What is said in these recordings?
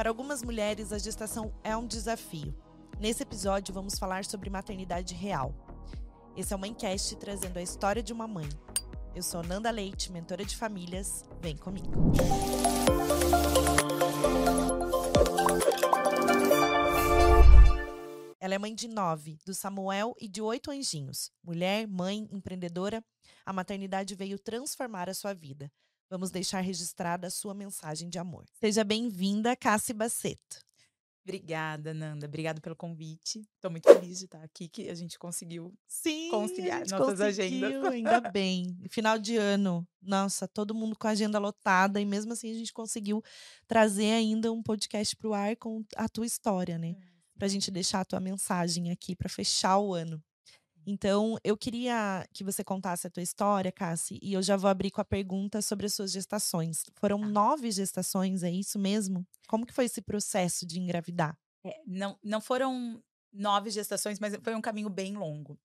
Para algumas mulheres, a gestação é um desafio. Nesse episódio, vamos falar sobre maternidade real. Esse é uma enquete trazendo a história de uma mãe. Eu sou Nanda Leite, mentora de famílias. Vem comigo. Ela é mãe de nove, do Samuel e de oito anjinhos. Mulher, mãe, empreendedora, a maternidade veio transformar a sua vida. Vamos deixar registrada a sua mensagem de amor. Seja bem-vinda, Cassi Baceto. Obrigada, Nanda. Obrigada pelo convite. Estou muito feliz de estar aqui, que a gente conseguiu Sim, conciliar a nossas agendas. Ainda bem. Final de ano, nossa, todo mundo com a agenda lotada e mesmo assim a gente conseguiu trazer ainda um podcast para o ar com a tua história, né? É para a gente deixar a tua mensagem aqui para fechar o ano. Então, eu queria que você contasse a tua história, Cassi, e eu já vou abrir com a pergunta sobre as suas gestações. Foram Tá. nove gestações, é isso mesmo? Como que foi esse processo de engravidar? É, não, não foram nove gestações, mas foi um caminho bem longo.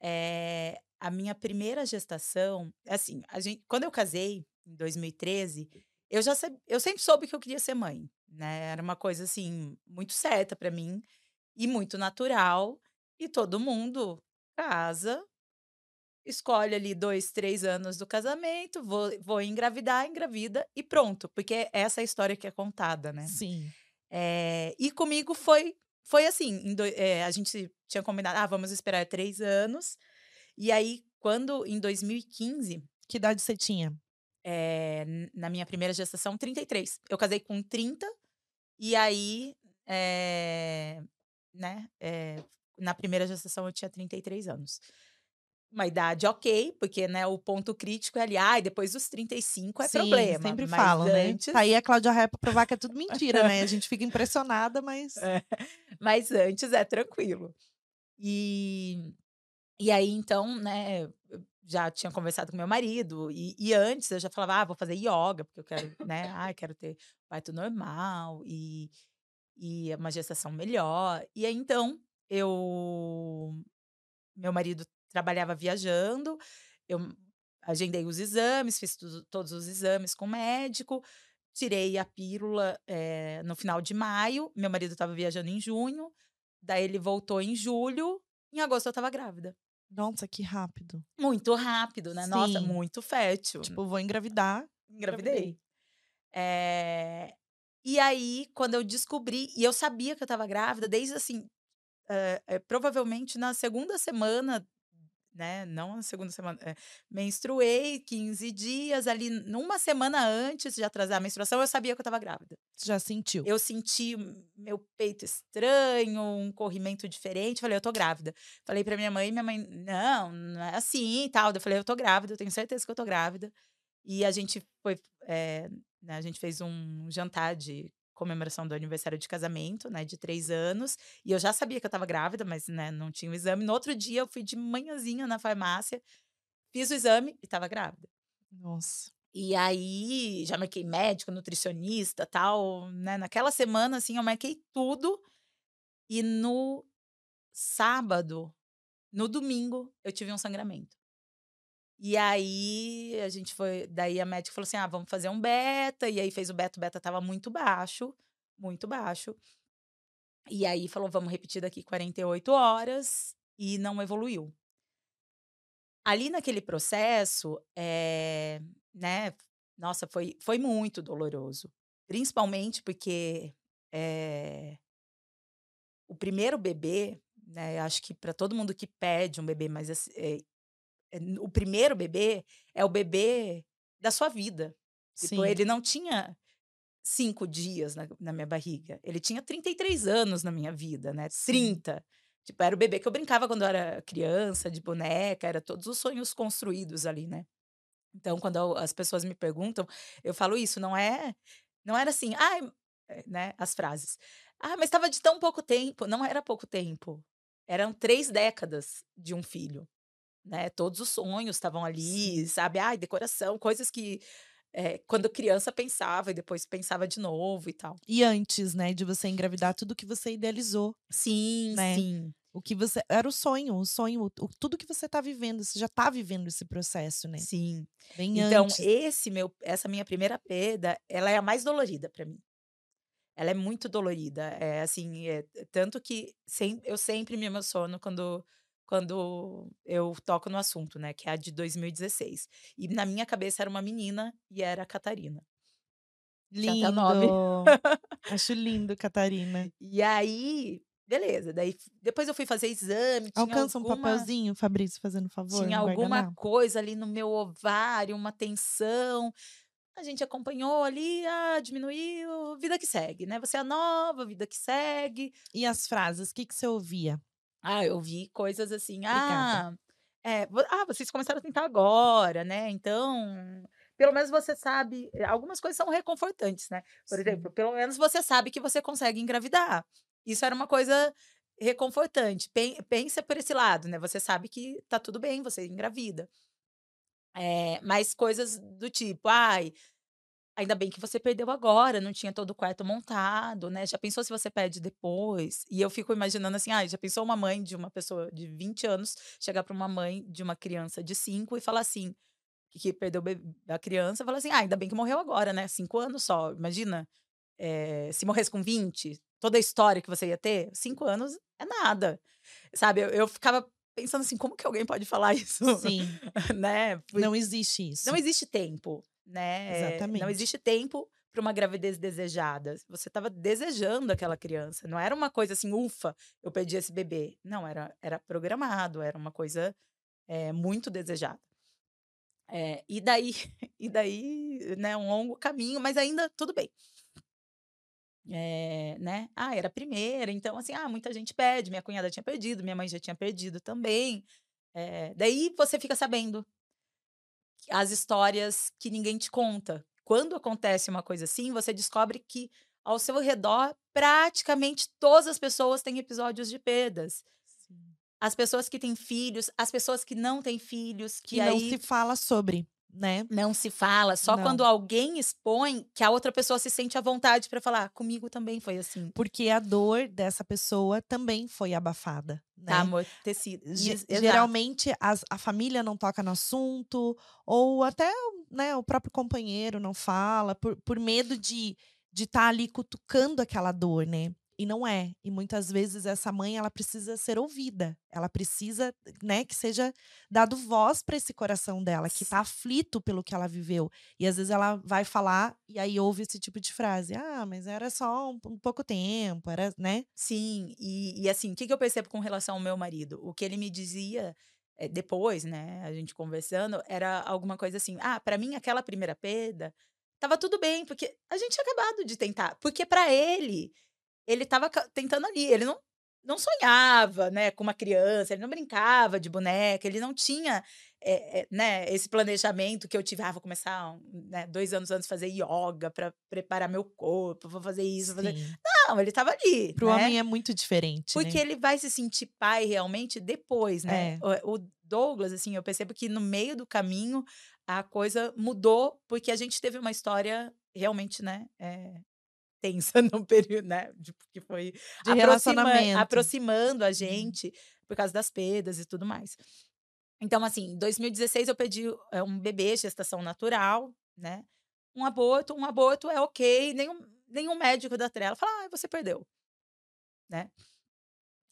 É, a minha primeira gestação, assim, a gente, quando eu casei, em 2013, eu já eu sempre soube que eu queria ser mãe, né? Era uma coisa assim muito certa para mim e muito natural. E todo mundo casa, escolhe ali dois, três anos do casamento, vou, vou engravidar, engravida e pronto, porque essa é a história que é contada, né? Sim. Eh, e comigo foi foi assim, doi eh, a gente tinha combinado: "Ah, vamos esperar 3 anos". E aí, quando em 2015, Que idade você tinha? n na minha primeira gestação, 33. Eu casei com 30, e aí, né, na primeira gestação eu tinha 33 anos. Uma idade ok, porque, né, o ponto crítico é ali, ai, depois dos 35 é Sim, problema, sempre mas falam, né? antes Tá aí a Cláudia Raia pra provar que é tudo mentira, né? A gente fica impressionada, mas É, mas antes é tranquilo. E e aí então, né, já tinha conversado com meu marido e e antes eu já falava: "Ah, vou fazer ioga, porque eu quero, né, ai, quero ter parto normal e e uma gestação melhor". E aí então, eu meu marido trabalhava viajando, eu agendei os exames, fiz tudo todos os exames com o médico, tirei a pílula, eh, no final de maio, meu marido estava viajando em junho, daí ele voltou em julho, em agosto eu estava grávida. nossa, que rápido. Muito rápido, né, nossa, Sim. muito fértil. Tipo, vou engravidar. Engravidei. Eh, e aí, quando eu descobri e eu sabia que eu estava grávida desde, assim, eh eh, provavelmente na segunda semana, né, não na segunda semana, eh, menstruei 15 dias, ali, numa semana antes de atrasar a menstruação, eu sabia que eu estava grávida. Já sentiu? Eu senti meu peito estranho, um corrimento diferente, falei: "Eu tô grávida". Falei pra minha mãe, minha mãe: "Não, não é assim e tal". Eu falei: "Eu tô grávida, eu tenho certeza que eu tô grávida". E a gente foi, eh, né, a gente fez um jantar de comemoração do aniversário de casamento, né, de 3 anos, e eu já sabia que eu estava grávida, mas, né, não tinha o exame. No outro dia eu fui de manhãzinha na farmácia, fiz o exame e estava grávida. Nossa. E aí, já marquei médico, nutricionista, tal, né, naquela semana, assim, eu marquei tudo, e no sábado, no domingo, eu tive um sangramento. E aí, a gente foi daí a médica falou assim: "Ah, vamos fazer um beta", e aí fez o beta, o beta estava muito baixo, muito baixo. E aí falou: "Vamos repetir daqui 48 horas", e não evoluiu. Ali naquele processo, eh, né, nossa, foi foi muito doloroso, principalmente porque, eh o primeiro bebê, né, acho que para todo mundo que pede um bebê, eh eh, o primeiro bebê é o bebê da sua vida. Tipo, ele não tinha 5 dias na na minha barriga, ele tinha 33 anos na minha vida, né, Sim. 30. Tipo, era o bebê que eu brincava quando eu era criança, de boneca, era todos os sonhos construídos ali, né. Então, quando eu as pessoas me perguntam, eu falo isso, não é não era assim: "Ai", eh, né, as frases: "Ah, mas estava de tão pouco tempo", não era pouco tempo, eram 3 décadas de um filho, né, todos os sonhos estavam ali, sabe, ai, decoração, coisas que, eh, quando criança pensava e depois pensava de novo e tal. E antes, né, de você engravidar, tudo que você idealizou, Sim, né? sim. O que você era o sonho, o sonho, o tudo que você tá vivendo, você já tá vivendo esse processo, né? Sim. Bem Então, antes. esse meu essa minha primeira perda, ela é a mais dolorida pra mim. ela é muito dolorida. É assim, é, tanto que sem, eu sempre me emociono quando quando eu toco no assunto, né, que é a de 2016. E na minha cabeça era uma menina e era a Catarina. Lindo. Acho lindo, Catarina. E aí, beleza. Daí depois eu fui fazer exame. Alcança alguma, um papelzinho, Fabrício, fazendo favor. Tinha alguma coisa ali no meu ovário, uma tensão. A gente acompanhou ali, ah, diminuiu, vida que segue, né? Você é nova, vida que segue. E as frases, o que, que você ouvia? Ah, eu vi coisas assim, ah, é, ah, vocês começaram a tentar agora, né? Então, pelo menos você sabe, eh, algumas coisas são reconfortantes, né? Por Sim. exemplo, pelo menos você sabe que você consegue engravidar. Isso era uma coisa reconfortante. Pensa por esse lado, né? Você sabe que tá tudo bem, você engravida. É, mas coisas do tipo, ai, Ainda bem que você perdeu agora, não tinha todo o quarto montado, né? Já pensou se você perde depois? E eu fico imaginando assim, ah, já pensou uma mãe de uma pessoa de 20 anos chegar para uma mãe de uma criança de 5 e falar assim, que perdeu a criança, falar assim, ah, ainda bem que morreu agora, né? Cinco anos só, imagina. É, se morresse com 20, toda a história que você ia ter, cinco anos é nada. Sabe, eu, eu ficava pensando assim, como que alguém pode falar isso? Sim. né? Não existe isso. Não existe tempo né? Exatamente. Não existe tempo para uma gravidez desejada. Você estava desejando aquela criança. Não era uma coisa assim, ufa, eu perdi esse bebê. Não, era, era programado, era uma coisa é, muito desejada. É, e daí, e daí, né, um longo caminho, mas ainda tudo bem. É, né? Ah, era a primeira, então assim, ah, muita gente pede, minha cunhada tinha perdido, minha mãe já tinha perdido também. Daí você fica sabendo as histórias que ninguém te conta. Quando acontece uma coisa assim, você descobre que ao seu redor, praticamente todas as pessoas têm episódios de perdas. Sim. As pessoas que têm filhos, as pessoas que não têm filhos, que, que aí... não se fala sobre né? Não se fala, só não. quando alguém expõe que a outra pessoa se sente à vontade para falar, comigo também foi assim. Porque a dor dessa pessoa também foi abafada, né? Tá amortecida. Geralmente as, a família não toca no assunto, ou até né, o próprio companheiro não fala, por, por medo de de estar tá ali cutucando aquela dor, né? E não é. E muitas vezes essa mãe ela precisa ser ouvida. Ela precisa, né, que seja dado voz para esse coração dela, que está aflito pelo que ela viveu. E às vezes ela vai falar e aí ouve esse tipo de frase: "Ah, mas era só um, um pouco tempo, era, né?" Sim, e, e assim, o que, que eu percebo com relação ao meu marido? O que ele me dizia é, depois, né, a gente conversando, era alguma coisa assim: "Ah, para mim aquela primeira perda tava tudo bem, porque a gente tinha acabado de tentar, porque para ele ele estava tentando ali, ele não, não sonhava, né, com uma criança, ele não brincava de boneca, ele não tinha, é, é, né, esse planejamento que eu tive, ah, vou começar, né, dois anos antes fazer yoga para preparar meu corpo, vou fazer isso, vou fazer... Não, ele estava ali. Pro né? homem é muito diferente, Porque né? ele vai se sentir pai realmente depois, né? É. O, o Douglas, assim, eu percebo que no meio do caminho a coisa mudou, porque a gente teve uma história realmente, né, é, tensa no período, né? De, que foi de aproxima, aproximando a uhum. gente por causa das perdas e tudo mais. Então, assim, em 2016 eu pedi é, um bebê, gestação natural, né? Um aborto, um aborto é ok, nenhum, nenhum médico da trela fala, ah, você perdeu, né?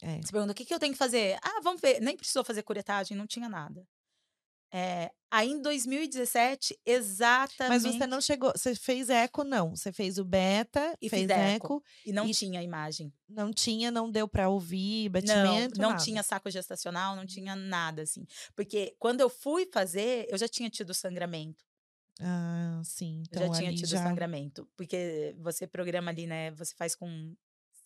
É. Você pergunta, o que, que eu tenho que fazer? Ah, vamos ver. Nem precisou fazer curetagem, não tinha nada. É, aí em 2017, exatamente. Mas você não chegou, você fez eco, não. Você fez o beta e fez eco, eco. E não e tinha imagem. Não tinha, não deu para ouvir, batimento. Não, não tinha saco gestacional, não tinha nada, assim. Porque quando eu fui fazer, eu já tinha tido sangramento. Ah, sim. Então, eu já tinha tido já... sangramento. Porque você programa ali, né? Você faz com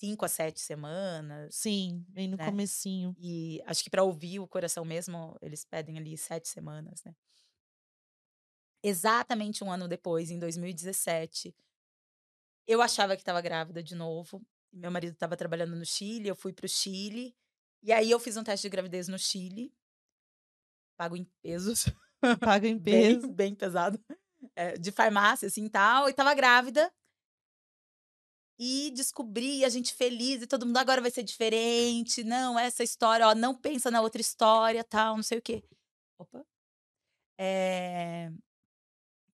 cinco a sete semanas. Sim, bem no né? comecinho. E acho que para ouvir o coração mesmo, eles pedem ali sete semanas, né? Exatamente um ano depois, em 2017, eu achava que estava grávida de novo. Meu marido estava trabalhando no Chile, eu fui para o Chile. E aí eu fiz um teste de gravidez no Chile. Pago em pesos. Pago em peso. bem, bem pesado. É, de farmácia, assim, tal. E tava grávida e descobri, a gente feliz, e todo mundo agora vai ser diferente. Não, essa história, ó, não pensa na outra história, tal, não sei o quê. Opa. É...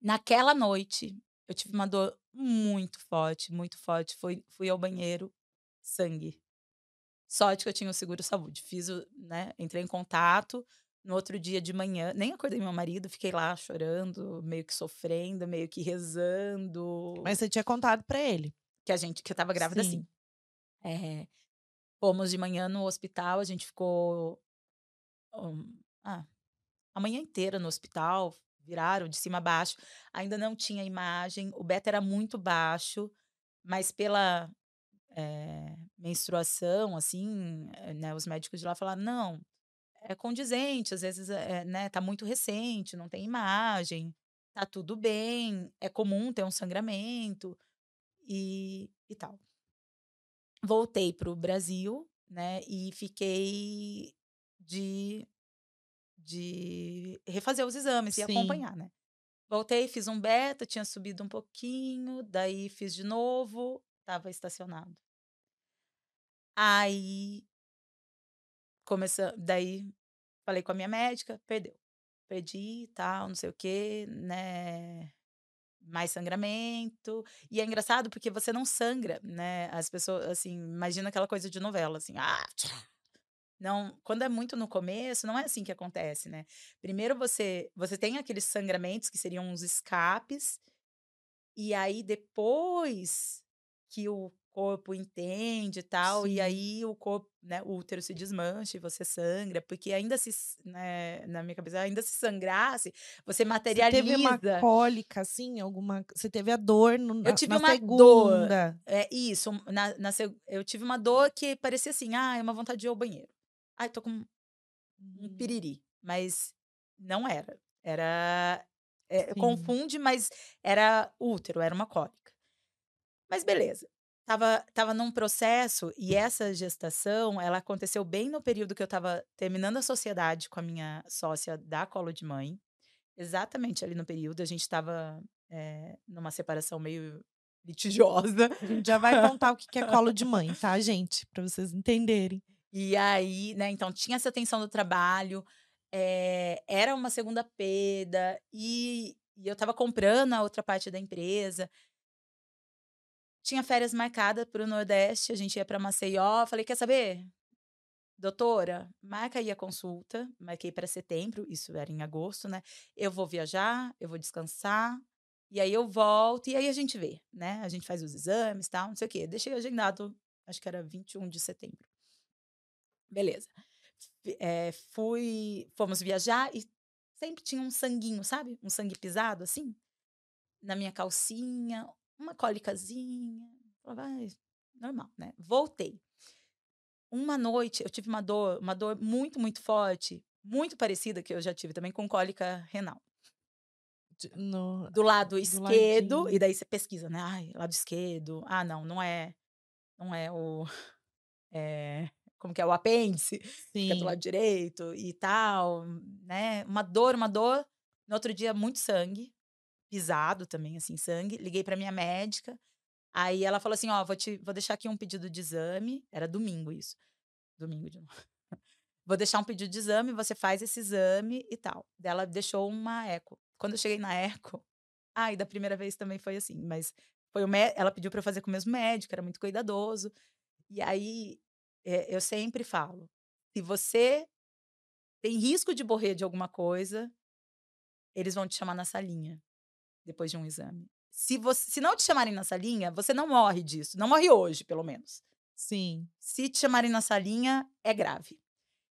Naquela noite, eu tive uma dor muito forte, muito forte. Fui, fui ao banheiro, sangue. Sorte que eu tinha o seguro saúde. Fiz o, né? Entrei em contato. No outro dia de manhã, nem acordei meu marido, fiquei lá chorando, meio que sofrendo, meio que rezando. Mas você tinha contado para ele? Que a gente, que eu tava grávida Sim. assim. É, fomos de manhã no hospital, a gente ficou um, ah, a manhã inteira no hospital, viraram de cima a baixo. Ainda não tinha imagem, o beta era muito baixo, mas pela é, menstruação, assim, eh, né, os médicos de lá falaram, não, é condizente, às vezes, é, né, tá muito recente, não tem imagem, tá tudo bem, é comum ter um sangramento e, e tal. Voltei para o Brasil, né, e fiquei de de refazer os exames e acompanhar, né. Voltei, fiz um beta, tinha subido um pouquinho, daí fiz de novo, estava estacionado. Aí começa daí falei com a minha médica, perdeu. Perdi, tal, não sei o quê, né? Mais sangramento. E é engraçado porque você não sangra, né? As pessoas, assim, imagina aquela coisa de novela, assim, ah, não, quando é muito no começo, não é assim que acontece, né? Primeiro você você tem aqueles sangramentos que seriam uns escapes, e aí depois que o corpo entende e tal, Sim. e aí o corpo, né, o útero se desmancha e você sangra, porque ainda se, né, na minha cabeça, ainda se sangrasse, você materializa. Você teve uma cólica, assim, alguma, você teve a dor no, na, Eu tive uma segunda. dor, é isso, na, na, eu tive uma dor que parecia assim, ah, é uma vontade de ir ao banheiro. Ai, tô com um hum. piriri. Mas não era. Era. É, confunde, mas era útero, era uma cólica. Mas beleza. Tava, tava num processo e essa gestação, ela aconteceu bem no período que eu tava terminando a sociedade com a minha sócia da colo de mãe. Exatamente ali no período. A gente tava é, numa separação meio litigiosa. A gente já vai contar o que é colo de mãe, tá, gente? Para vocês entenderem. E aí, né, então tinha essa tensão do trabalho, é, era uma segunda perda, e, e eu estava comprando a outra parte da empresa. Tinha férias marcadas para o Nordeste, a gente ia para Maceió. Falei, quer saber? Doutora, marca aí a consulta. Marquei para setembro, isso era em agosto, né? Eu vou viajar, eu vou descansar, e aí eu volto, e aí a gente vê, né? A gente faz os exames, tal, não sei o quê. Deixei agendado, acho que era 21 de setembro. Beleza. É, fui, fomos viajar e sempre tinha um sanguinho, sabe? Um sangue pisado, assim, na minha calcinha, uma cólicazinha. Vai, normal, né? Voltei. Uma noite eu tive uma dor, uma dor muito, muito forte, muito parecida que eu já tive também com cólica renal. No, do lado esquerdo, ladinho. e daí você pesquisa, né? Ai, lado esquerdo. Ah, não, não é. Não é o. É, como que é o apêndice, Sim. fica do lado direito e tal, né? Uma dor, uma dor. No outro dia, muito sangue, pisado também, assim, sangue. Liguei para minha médica. Aí ela falou assim: Ó, vou, te, vou deixar aqui um pedido de exame. Era domingo isso. Domingo de novo. vou deixar um pedido de exame, você faz esse exame e tal. Ela deixou uma eco. Quando eu cheguei na eco, ai, ah, da primeira vez também foi assim, mas foi o ela pediu para fazer com o mesmo médico, era muito cuidadoso. E aí é, eu sempre falo: se você tem risco de morrer de alguma coisa, eles vão te chamar na salinha depois de um exame. Se, você, se não te chamarem na salinha, você não morre disso. Não morre hoje, pelo menos. Sim. Se te chamarem na salinha, é grave.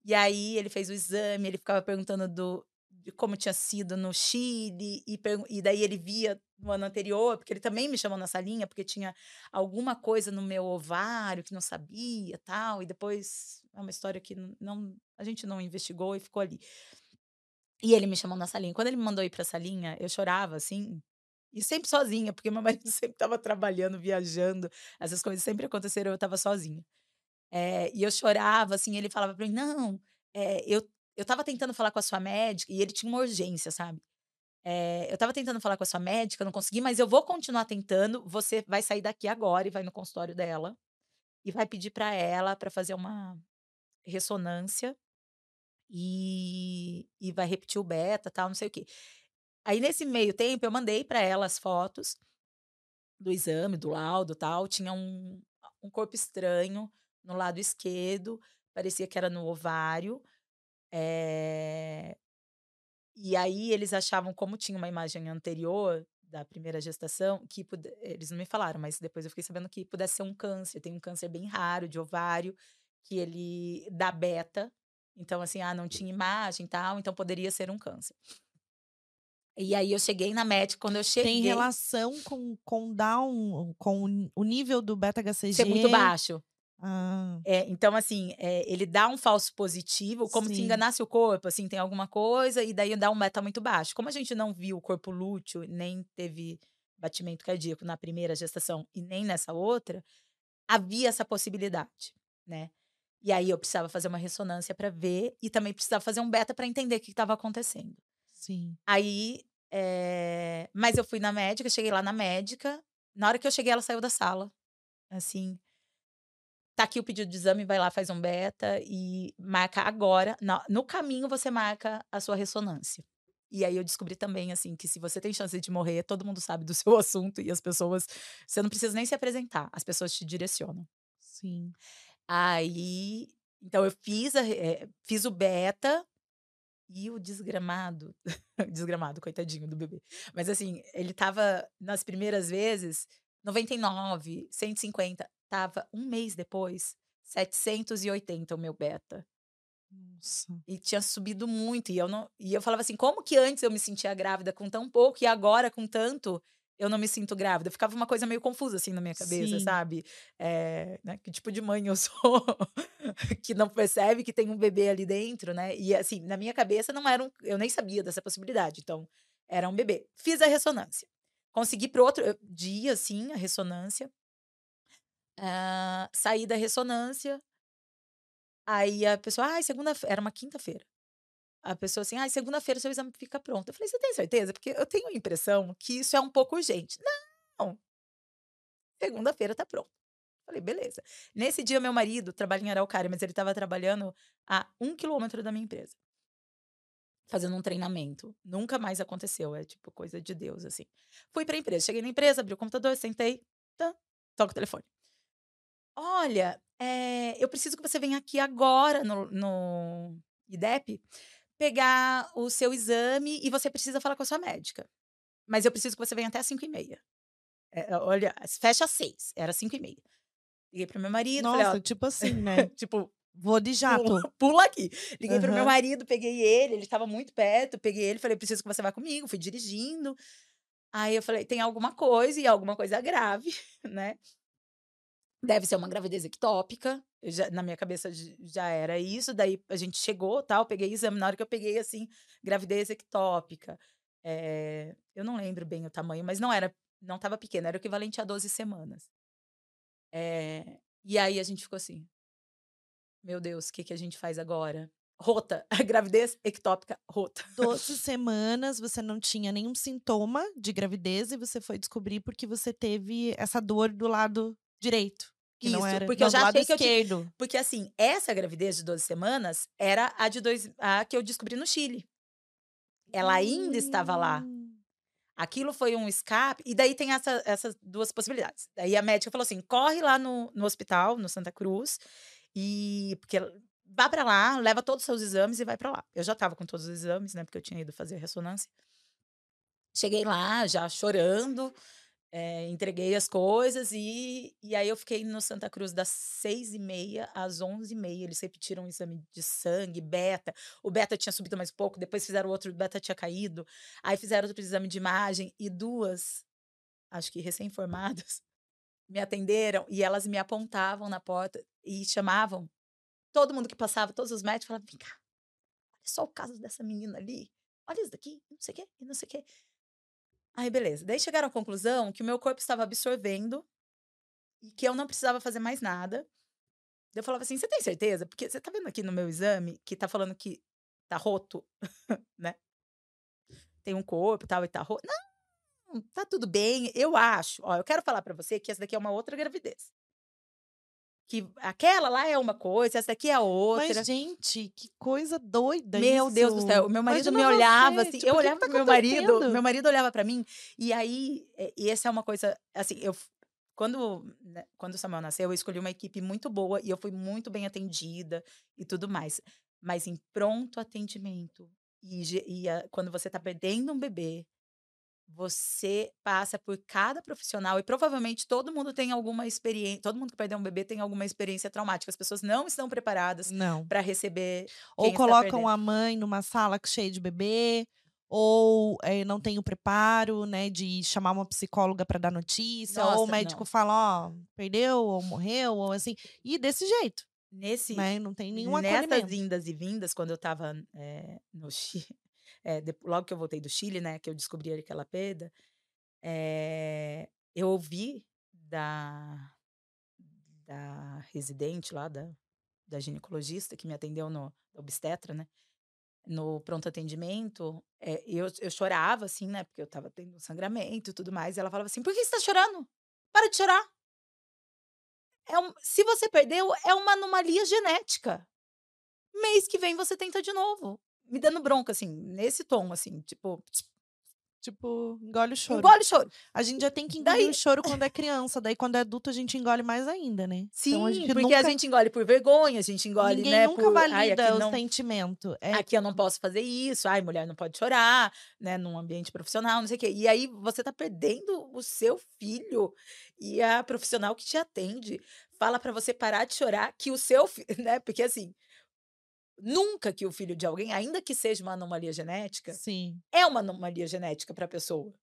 E aí ele fez o exame, ele ficava perguntando do, de como tinha sido no Chile, e, e daí ele via no ano anterior, porque ele também me chamou na salinha, porque tinha alguma coisa no meu ovário que não sabia, tal, e depois é uma história que não a gente não investigou e ficou ali. E ele me chamou na salinha. Quando ele me mandou ir para a salinha, eu chorava assim, e sempre sozinha, porque meu marido sempre estava trabalhando, viajando, essas coisas sempre aconteceram, eu estava sozinha. É, e eu chorava, assim, ele falava para mim: não, é, eu eu estava tentando falar com a sua médica e ele tinha uma urgência, sabe? É, eu estava tentando falar com a sua médica, não consegui, mas eu vou continuar tentando. Você vai sair daqui agora e vai no consultório dela e vai pedir para ela para fazer uma ressonância e, e vai repetir o beta, tal, não sei o quê. Aí nesse meio tempo eu mandei para ela as fotos do exame, do laudo tal, tinha um, um corpo estranho no lado esquerdo, parecia que era no ovário. É... E aí eles achavam, como tinha uma imagem anterior da primeira gestação, que eles não me falaram, mas depois eu fiquei sabendo que pudesse ser um câncer. Tem um câncer bem raro de ovário, que ele dá beta. Então, assim, ah, não tinha imagem e tal, então poderia ser um câncer. E aí eu cheguei na médica, quando eu cheguei... Tem relação com, com Down, com o nível do beta-HCG? Ser muito baixo. Ah. É, então, assim, é, ele dá um falso positivo, como Sim. se enganasse o corpo, assim, tem alguma coisa, e daí dá um beta muito baixo. Como a gente não viu o corpo lúteo, nem teve batimento cardíaco na primeira gestação e nem nessa outra, havia essa possibilidade, né? E aí eu precisava fazer uma ressonância para ver e também precisava fazer um beta para entender o que estava acontecendo. Sim. Aí, é... mas eu fui na médica, cheguei lá na médica. Na hora que eu cheguei, ela saiu da sala. Assim, tá aqui o pedido de exame, vai lá, faz um beta e marca agora. No, no caminho, você marca a sua ressonância. E aí eu descobri também, assim, que se você tem chance de morrer, todo mundo sabe do seu assunto e as pessoas. Você não precisa nem se apresentar, as pessoas te direcionam. Sim. Aí. Então eu fiz, a, é, fiz o beta e o desgramado. desgramado, coitadinho do bebê. Mas assim, ele tava nas primeiras vezes 99, 150. Tava um mês depois, 780 o meu beta. Nossa. E tinha subido muito. E eu não. E eu falava assim, como que antes eu me sentia grávida com tão pouco e agora com tanto eu não me sinto grávida? Ficava uma coisa meio confusa assim na minha cabeça, Sim. sabe? É, né? Que tipo de mãe eu sou que não percebe que tem um bebê ali dentro, né? E assim, na minha cabeça não era um. Eu nem sabia dessa possibilidade. Então, era um bebê. Fiz a ressonância. Consegui pro outro dia, assim, a ressonância. Uh, saí da ressonância. Aí a pessoa, ai, segunda era uma quinta-feira. A pessoa assim, ai, segunda-feira seu exame fica pronto. Eu falei, você tem certeza? Porque eu tenho a impressão que isso é um pouco urgente. Não! Segunda-feira tá pronto. Falei, beleza. Nesse dia, meu marido trabalha em Araucária, mas ele estava trabalhando a um quilômetro da minha empresa. Fazendo um treinamento. Nunca mais aconteceu. É tipo coisa de Deus, assim. Fui pra empresa. Cheguei na empresa, abri o computador, sentei. Tá, toca o telefone. Olha, é, eu preciso que você venha aqui agora no, no IDEP pegar o seu exame e você precisa falar com a sua médica. Mas eu preciso que você venha até às 5 e meia. É, olha, fecha às 6, era 5 e meia. Liguei pro meu marido. Nossa, falei, ó, tipo assim, né? tipo, Vou de jato. pula, pula aqui. Liguei pro meu marido, peguei ele, ele estava muito perto, peguei ele, falei, preciso que você vá comigo, fui dirigindo. Aí eu falei, tem alguma coisa, e alguma coisa grave, né? Deve ser uma gravidez ectópica. Já- na minha cabeça já era isso. Daí a gente chegou, tal, peguei exame. Na hora que eu peguei, assim, gravidez ectópica. É, eu não lembro bem o tamanho, mas não era, não estava pequeno, era o equivalente a 12 semanas. É, e aí a gente ficou assim: Meu Deus, o que, que a gente faz agora? Rota, gravidez ectópica, rota. 12 semanas, você não tinha nenhum sintoma de gravidez e você foi descobrir porque você teve essa dor do lado direito. Que não Isso, era, porque eu não, já do lado achei que eu tinha- esquerdo. Porque assim, essa gravidez de 12 semanas era a de dois, a que eu descobri no Chile. Ela ainda estava lá. Hum. Aquilo foi um escape. E daí tem essa- essas duas possibilidades. Daí a médica falou assim: corre lá no, no hospital, no Santa Cruz, e. Porque vá pra lá, leva todos os seus exames e vai pra lá. Eu já tava com todos os exames, né? Porque eu tinha ido fazer a ressonância. Cheguei lá, já chorando, eh, entreguei as coisas e, e aí eu fiquei no Santa Cruz das seis e meia às onze e meia. Eles repetiram o exame de sangue, beta. O beta tinha subido mais pouco, depois fizeram outro, o beta tinha caído. Aí fizeram outro exame de imagem e duas, acho que recém-formadas, me atenderam e elas me apontavam na porta e chamavam todo mundo que passava, todos os médicos, falavam: vem cá, olha só o caso dessa menina ali, olha isso daqui, não sei o quê, não sei o quê. Aí, beleza. Daí chegaram à conclusão que o meu corpo estava absorvendo e que eu não precisava fazer mais nada. Eu falava assim: você tem certeza? Porque você tá vendo aqui no meu exame que tá falando que tá roto, né? Tem um corpo e tal e tá roto. Não, tá tudo bem, eu acho. Ó, eu quero falar pra você que essa daqui é uma outra gravidez. Que aquela lá é uma coisa, essa aqui é outra. Mas, gente, que coisa doida Meu isso. Deus do céu, meu marido Imagina me olhava você, assim, tipo, eu olhava tá pro meu marido, meu marido olhava pra mim, e aí, é, e essa é uma coisa, assim, eu quando, né, quando o Samuel nasceu, eu escolhi uma equipe muito boa e eu fui muito bem atendida e tudo mais. Mas em pronto atendimento, e, e a- quando você tá perdendo um bebê, você passa por cada profissional e provavelmente todo mundo tem alguma experiência, todo mundo que perdeu um bebê tem alguma experiência traumática. As pessoas não estão preparadas Não. para receber Ou colocam a mãe numa sala cheia de bebê, ou eh, não tem o preparo, né, de chamar uma psicóloga para dar notícia, ou o Nossa, médico não. fala, ó, perdeu, ou morreu, ou assim. E desse jeito, Nesse, né? Não tem nenhum Nessas acolhimento. indas e vindas, quando eu estava no Chile, logo que eu voltei do Chile, né, que eu descobri aquela perda, eh, eu ouvi da, da residente lá, da, da ginecologista que me atendeu no obstetra, né, no pronto atendimento, eh, eu, eu chorava, assim, né, porque eu estava tendo um sangramento e tudo mais, e ela falava assim, por que você está chorando? Para de chorar. É um- se você perdeu, é uma anomalia genética. Mês que vem você tenta de novo. Me dando bronca, assim, nesse tom, assim, tipo, Tipo, engole o choro. engole o choro. A gente já tem que engolir Daí- o choro quando é criança, daí quando é adulto a gente engole mais ainda, né? Sim, então, a gente porque nunca, a gente engole por vergonha, a gente engole, ninguém né, nunca por, ai, valida aqui o não, sentimento. É, aqui eu não posso fazer isso, ai, mulher não pode chorar, né, num ambiente profissional, não sei o quê. E aí você tá perdendo o seu filho e a profissional que te atende fala pra você parar de chorar que o seu filho, né, porque assim, nunca que o filho de alguém, ainda que seja uma anomalia genética, sim, é uma anomalia genética para a pessoa,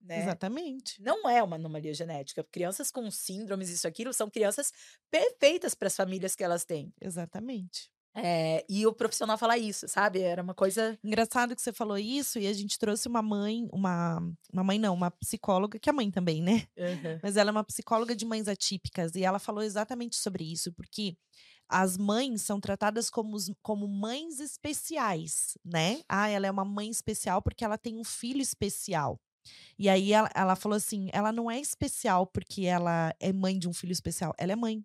né? exatamente. Não é uma anomalia genética. Crianças com síndromes, isso, aquilo, são crianças perfeitas para as famílias que elas têm. Exatamente. É, e o profissional fala isso, sabe? Era uma coisa. Engraçado que você falou isso e a gente trouxe uma mãe, uma, uma mãe não, uma psicóloga, que é mãe também, né? Mas ela é uma psicóloga de mães atípicas e ela falou exatamente sobre isso, porque as mães são tratadas como, como mães especiais, né? Ah, ela é uma mãe especial porque ela tem um filho especial. E aí ela, ela falou assim: ela não é especial porque ela é mãe de um filho especial, ela é mãe.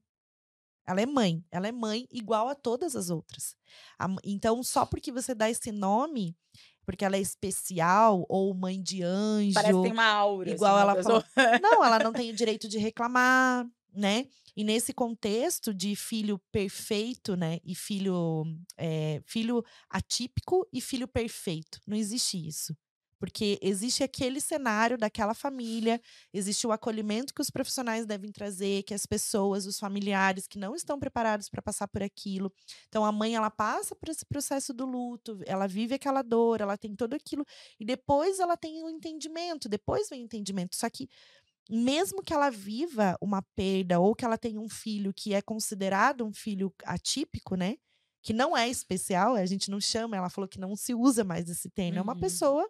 Ela é mãe, ela é mãe igual a todas as outras. A então, só porque você dá esse nome, porque ela é especial, ou mãe de anjo, Parece que tem uma aura. igual assim, ela pessoa. não, ela não tem o direito de reclamar, né? E nesse contexto de filho perfeito, né? E filho, é, filho atípico e filho perfeito. Não existe isso. Porque existe aquele cenário daquela família, existe o acolhimento que os profissionais devem trazer, que as pessoas, os familiares que não estão preparados para passar por aquilo. Então a mãe ela passa por esse processo do luto, ela vive aquela dor, ela tem tudo aquilo e depois ela tem o entendimento, depois vem o entendimento. Só que mesmo que ela viva uma perda ou que ela tenha um filho que é considerado um filho atípico, né? Que não é especial, a gente não chama, ela falou que não se usa mais esse termo, é uma Uhum. pessoa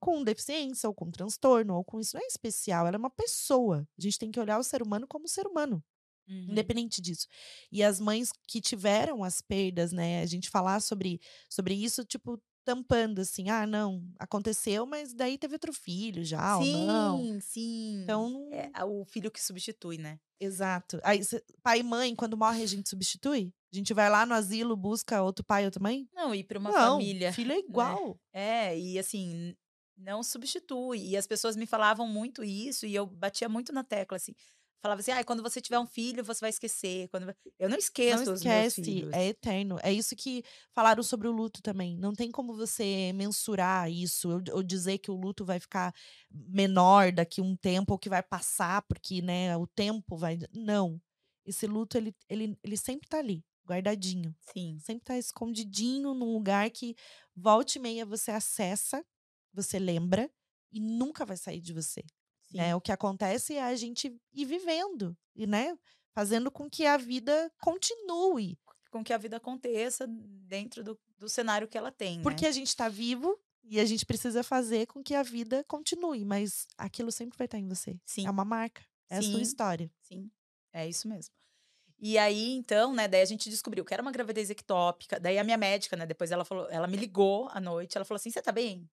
com deficiência ou com transtorno ou com isso não é especial, ela é uma pessoa. A gente tem que olhar o ser humano como ser humano Uhum. independente disso. E as mães que tiveram as perdas, né? A gente falar sobre, sobre isso, tipo, tampando assim, ah, não, aconteceu, mas daí teve outro filho já, ou não. Sim, sim. Então, É o filho que substitui, né? exato. Aí, pai e mãe, quando morre, a gente substitui? A gente vai lá no asilo, busca outro pai, outra mãe? Não, e para uma não, família. filho é igual. É, e assim, não substitui. E as pessoas me falavam muito isso, e eu batia muito na tecla, assim. Falava assim, ah, quando você tiver um filho, você vai esquecer. Quando... vai-" Eu não esqueço Não esquece, é eterno. É isso que falaram sobre o luto também. Não tem como você mensurar isso, ou, dizer que o luto vai ficar menor daqui a um tempo, ou que vai passar, porque né, o tempo vai. Não. Esse luto, ele, ele, ele sempre tá ali, guardadinho. Sim. Sempre tá escondidinho num lugar que volta e meia você acessa, você lembra, e nunca vai sair de você. Né? O que acontece é a gente ir vivendo e, né, fazendo com que a vida continue, Com que a vida aconteça dentro do, do cenário que ela tem, porque né? a gente está vivo e a gente precisa fazer com que a vida continue, mas aquilo sempre vai estar em você. Sim. É uma marca, é a sua Sim. história. Sim, é isso mesmo. E aí, então, né, daí a gente descobriu que era uma gravidez ectópica. Daí a minha médica, né, depois ela falou, ela me ligou à noite, ela falou assim: "Você tá bem?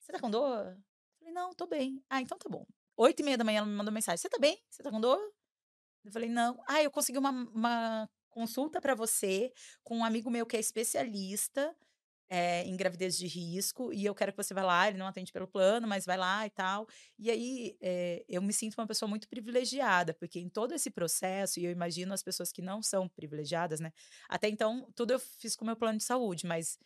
Você tá com dor?" Eu falei: "Não, tô bem." Ah, então tá bom. Oito e meia da manhã ela me mandou mensagem: "Você tá bem? Você tá com dor?" Eu falei, não. Ah, eu consegui uma, uma consulta para você com um amigo meu que é especialista é, em gravidez de risco e eu quero que você vá lá. Ele não atende pelo plano, mas vai lá e tal. E aí é, eu me sinto uma pessoa muito privilegiada, porque em todo esse processo, e eu imagino as pessoas que não são privilegiadas, né? Até então, tudo eu fiz com o meu plano de saúde, mas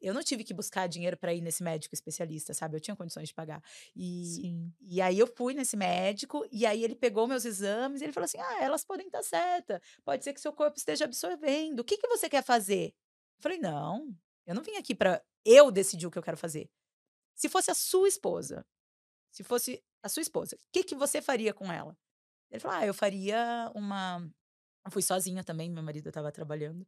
eu não tive que buscar dinheiro para ir nesse médico especialista, sabe? Eu tinha condições de pagar. E, e aí eu fui nesse médico, e aí ele pegou meus exames e ele falou assim: ah, elas podem estar certas, pode ser que seu corpo esteja absorvendo. O que, que você quer fazer? Eu falei: não, eu não vim aqui para eu decidir o que eu quero fazer. Se fosse a sua esposa, se fosse a sua esposa, o que, que você faria com ela? Ele falou: ah, eu faria uma. Eu fui sozinha também, meu marido estava trabalhando.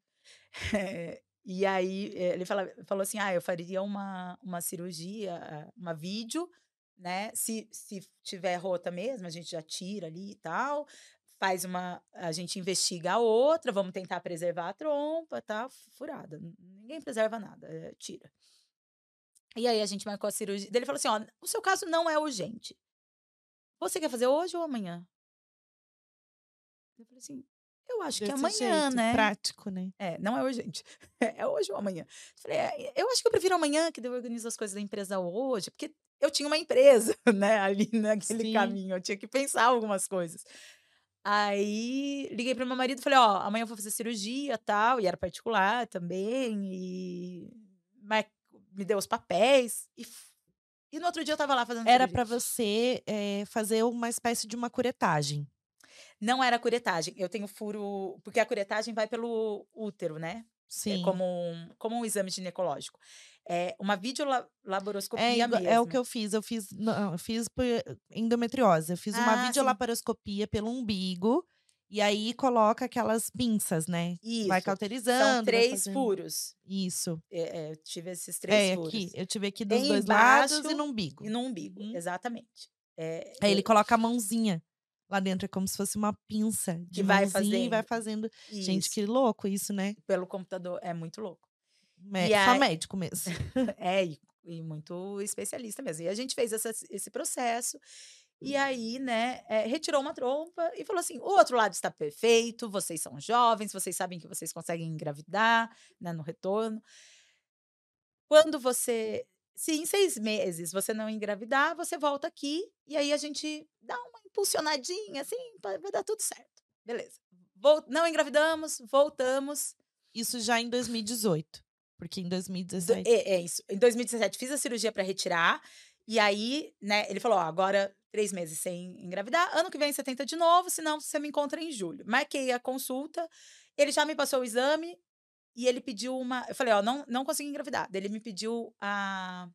É, e aí eh, ele fala, falou assim: ah, eu faria uma, uma cirurgia, uma vídeo, né? Se, se tiver rota mesmo, a gente já tira ali e tal. Faz uma. A gente investiga a outra, vamos tentar preservar a trompa, tá? Furada. Ninguém preserva nada, é, tira. E aí a gente marcou a cirurgia. Ele falou assim: ó, o seu caso não é urgente. Você quer fazer hoje ou amanhã? Eu falei assim, eu acho Desse que amanhã, jeito, né? Prático, né? É, não é urgente. É hoje ou amanhã. Falei, é, eu acho que eu prefiro amanhã, que eu organizo as coisas da empresa hoje, porque eu tinha uma empresa, né, ali naquele Sim. caminho. Eu tinha que pensar algumas coisas. Aí liguei para meu marido e falei, ó, amanhã eu vou fazer cirurgia tal, e era particular também, e Mas me deu os papéis e e no outro dia eu tava lá fazendo Era para você é, fazer uma espécie de uma curetagem. Não era curetagem. Eu tenho furo. Porque a curetagem vai pelo útero, né? É Sim. É como, um, como um exame ginecológico. É uma videolaparoscopia é, mesmo. É o que eu fiz. Eu fiz, não, eu fiz por endometriose. Eu fiz ah, uma videolaparoscopia pelo umbigo. E aí coloca aquelas pinças, né? Isso. Vai cauterizando. São três furos. Isso. É, é, tive esses três é, furos. Aqui. Eu tive aqui dos dois lados e no umbigo. E no umbigo, hum. exatamente. É, aí ele coloca a mãozinha. Lá dentro é como se fosse uma pinça de que vai fazendo. e vai fazendo. Isso. Gente, que louco isso, né? Pelo computador, é muito louco. Mé e só médico mesmo. é, e, e, muito especialista mesmo. E a gente fez essa, esse processo. E aí, né, é, retirou uma trompa e falou assim: o outro lado está perfeito, vocês são jovens, vocês sabem que vocês conseguem engravidar, né, no retorno. Quando você se em seis meses você não engravidar, você volta aqui e aí a gente dá uma impulsionadinha, assim, vai dar tudo certo. Beleza. Vol não engravidamos, voltamos. Isso já em 2018. Porque em 2017. É, é isso. Em 2017 fiz a cirurgia para retirar. E aí, né, ele falou: ó, agora três meses sem engravidar. Ano que vem você tenta de novo, senão você me encontra em julho. Marquei a consulta. Ele já me passou o exame. E ele pediu uma. Eu falei, ó, não, não consegui engravidar. Daí ele me pediu a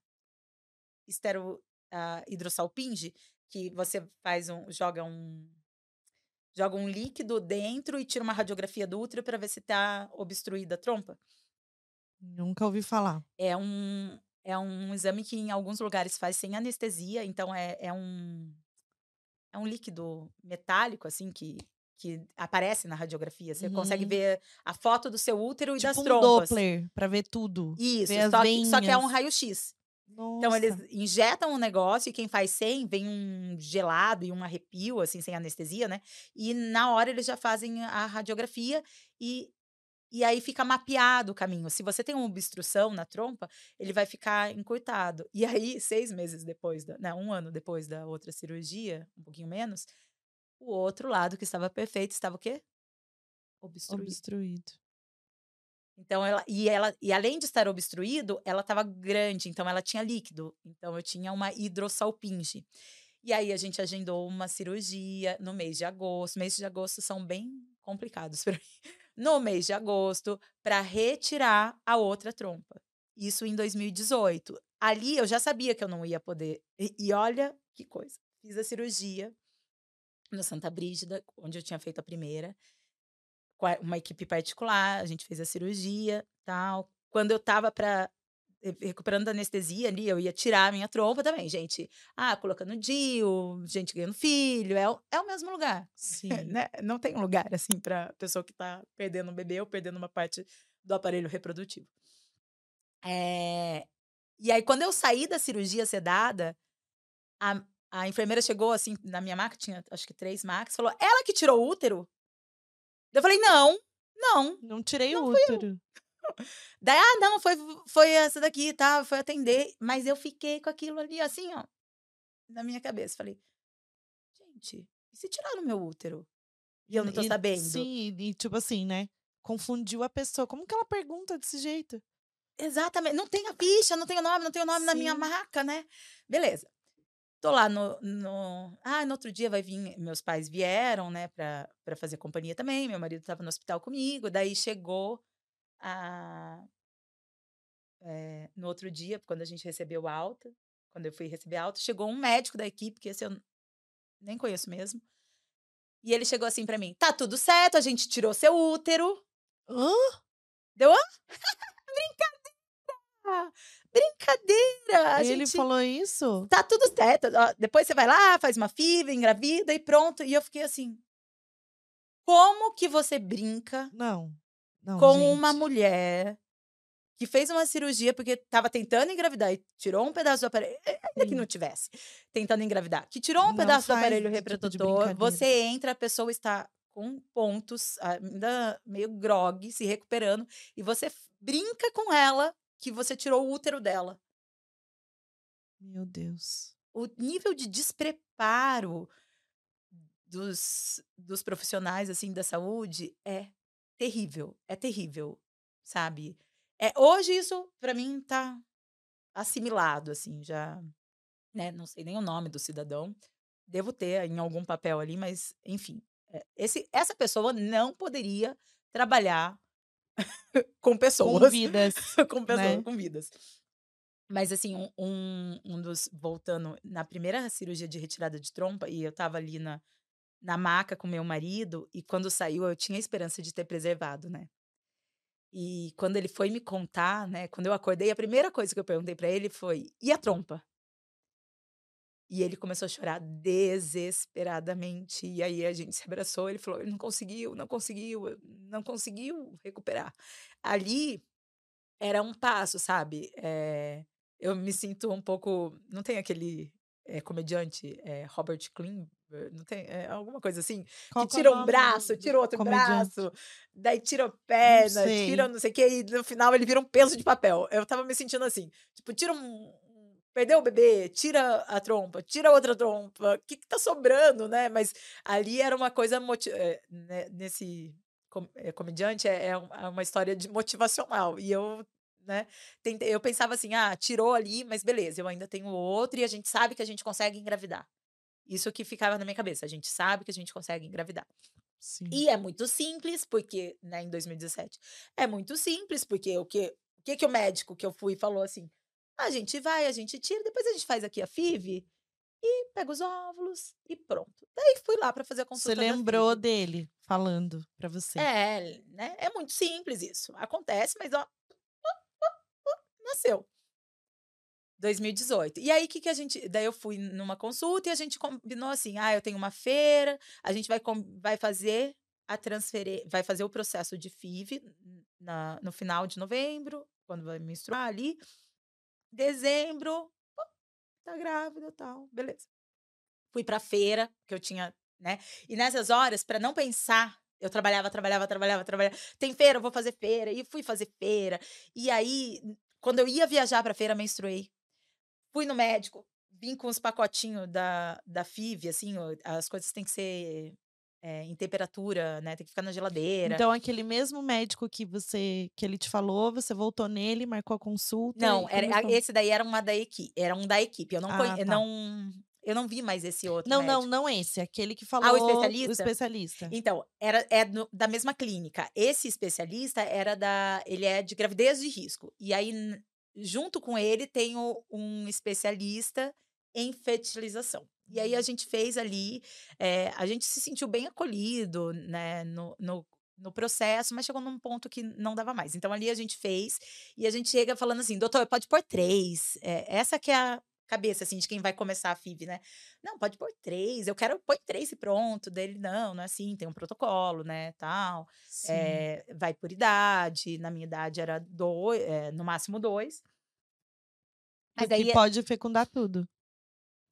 estero a hidrossalpinge, que você faz um. joga um. Joga um líquido dentro e tira uma radiografia do útero para ver se tá obstruída a trompa. Nunca ouvi falar. É um, é um exame que em alguns lugares faz sem anestesia, então é, é um. É um líquido metálico, assim, que que aparece na radiografia. Você uhum. consegue ver a foto do seu útero e tipo das um trompas. Doppler, para ver tudo. Isso, só que, só, que, é um raio-x. Então, eles injetam um negócio e quem faz sem, vem um gelado e um arrepio, assim, sem anestesia, né? E na hora eles já fazem a radiografia e, e aí fica mapeado o caminho. Se você tem uma obstrução na trompa, ele vai ficar encurtado. E aí, seis meses depois, da, né, um ano depois da outra cirurgia, um pouquinho menos, o outro lado que estava perfeito estava o quê? Obstruído. Obstruído. Então ela e ela e além de estar obstruído, ela estava grande, então ela tinha líquido. Então eu tinha uma hidrossalpinge. E aí a gente agendou uma cirurgia no mês de agosto. Meses de agosto são bem complicados para mim. No mês de agosto, para retirar a outra trompa. Isso em 2018. Ali eu já sabia que eu não ia poder. E, e olha que coisa. Fiz a cirurgia no Santa Brígida, onde eu tinha feito a primeira, com uma equipe particular, a gente fez a cirurgia, tal. Quando eu tava para recuperando da anestesia ali, eu ia tirar a minha trompa também, gente. Ah, colocando DIU, gente ganhando filho, é, o, é o mesmo lugar. Sim. né? Não tem um lugar assim para pessoa que tá perdendo um bebê ou perdendo uma parte do aparelho reprodutivo. É... E aí, quando eu saí da cirurgia sedada, a, a enfermeira chegou assim na minha maca, tinha acho que três macas, falou: ela que tirou o útero? Eu falei: não, não. Não tirei o útero. Daí, ah, não, foi, foi essa daqui, tá? Foi atender. Mas eu fiquei com aquilo ali, assim, ó, na minha cabeça. Falei, gente, e se tiraram meu útero? E eu não tô E- sabendo. Sim, e tipo assim, né? Confundiu a pessoa. Como que ela pergunta desse jeito? Exatamente. Não tem a ficha, não tem o nome, não tem o nome na minha Sim. maca, né? Beleza. Tô lá no, no. Ah, no outro dia vai vir. Meus pais vieram, né, pra, pra fazer companhia também. Meu marido tava no hospital comigo. Daí chegou a. é, no outro dia, quando a gente recebeu alta, quando eu fui receber alta, chegou um médico da equipe, que esse eu nem conheço mesmo. E ele chegou assim pra mim: tá tudo certo, a gente tirou seu útero. Hã? Deu? Ah, brincadeira! Brincadeira! A Ele gente falou isso? tá tudo certo. Depois você vai lá, faz uma FIV, engravida e pronto. E eu fiquei assim. Como que você brinca Não. Não, com gente. uma mulher que fez uma cirurgia porque estava tentando engravidar e tirou um pedaço do aparelho, ainda que Sim. não tivesse tentando engravidar, que tirou um Não pedaço do aparelho tipo reprodutor, brincadeira. você entra, a pessoa está com pontos, ainda meio grog, se recuperando, e você brinca com ela que você tirou o útero dela. Meu Deus. O nível de despreparo dos, dos profissionais assim da saúde é terrível, é terrível, sabe? É, hoje isso para mim tá assimilado assim, já, né, não sei nem o nome do cidadão. Devo ter em algum papel ali, mas enfim, é, esse essa pessoa não poderia trabalhar com Com pessoas, vidas. com pessoas, né? com vidas. Mas assim, um, um, um dos voltando na primeira cirurgia de retirada de trompa e eu tava ali na na maca com meu marido e quando saiu eu tinha esperança de ter preservado, né? E quando ele foi me contar, né, quando eu acordei, a primeira coisa que eu perguntei pra ele foi: "E a trompa?" E ele começou a chorar desesperadamente. E aí a gente se abraçou. Ele falou: "Ele não conseguiu, não conseguiu, não conseguiu recuperar." Ali era um passo, sabe? Eh, eu me sinto um pouco. Não tem aquele eh, comediante eh, Robert Klimber? Não tem é, alguma coisa assim? Qual que é tira um braço, tira outro comediante? braço, daí tira a Não perna, tira sei. não sei o que, e no final ele vira um peso de papel. Eu tava me sentindo assim, tipo, tira um. Perdeu o bebê, tira a trompa, tira outra trompa, o que, que tá sobrando, né? Mas ali era uma coisa moti- eh, né, nesse com- comediante é, é é uma história de motivacional. E eu, né, tentei, eu pensava assim, ah, tirou ali, mas beleza, eu ainda tenho outro e a gente sabe que a gente consegue engravidar. Isso que ficava na minha cabeça, a gente sabe que a gente consegue engravidar. Sim. E é muito simples, porque, né, em 2017, é muito simples, porque o que, o que, que o médico que eu fui falou assim: a gente vai, a gente tira, depois a gente faz aqui a FIV e pega os óvulos e pronto. Daí fui lá para fazer a Você consulta da lembrou dele falando pra você. É, né? É muito simples isso. Acontece, mas ó, nasceu. 2018. E aí, que, que a gente. Daí eu fui numa consulta e a gente combinou assim: ah, eu tenho uma feira, a gente vai, vai fazer a transferência, vai fazer o processo de FIV na, no final de novembro, quando vai menstruar ali. Dezembro, tá grávida tal, beleza. Fui pra feira, que eu tinha, né? E nessas horas, para não pensar, eu trabalhava, trabalhava, trabalhava, trabalhava. Tem feira, eu vou fazer feira. E fui fazer feira. E aí, quando eu ia viajar pra feira, menstruei. Fui no médico, vim com os pacotinhos da, da FIV, assim, as coisas têm que ser é, em temperatura, né? Tem que ficar na geladeira. Então, aquele mesmo médico que você que ele te falou, você voltou nele, marcou a consulta Não, era, começou. esse daí era uma da equipe. Era um da equipe. Eu não, conhe- Ah, eu tá. não, eu não vi mais esse outro Não, não, médico. não esse. Aquele que Ah, falou. o especialista? O especialista. Então, era é no- da mesma clínica. Esse especialista era da. Ele é de gravidez de risco. E aí, junto com ele, tem o- um especialista em fertilização. E aí a gente fez ali, eh, a gente se sentiu bem acolhido, né, no, no, no processo, mas chegou num ponto que não dava mais. Então ali a gente fez e a gente chega falando assim, doutor, pode pôr três. Eh, essa que é a cabeça, assim, de quem vai começar a FIV, né? Não, pode pôr três, eu quero pôr três e pronto. Dele, não, não é assim, tem um protocolo, né, tal. Eh, vai por idade, na minha idade era dois, eh, no máximo dois. Mas aí, pode fecundar tudo.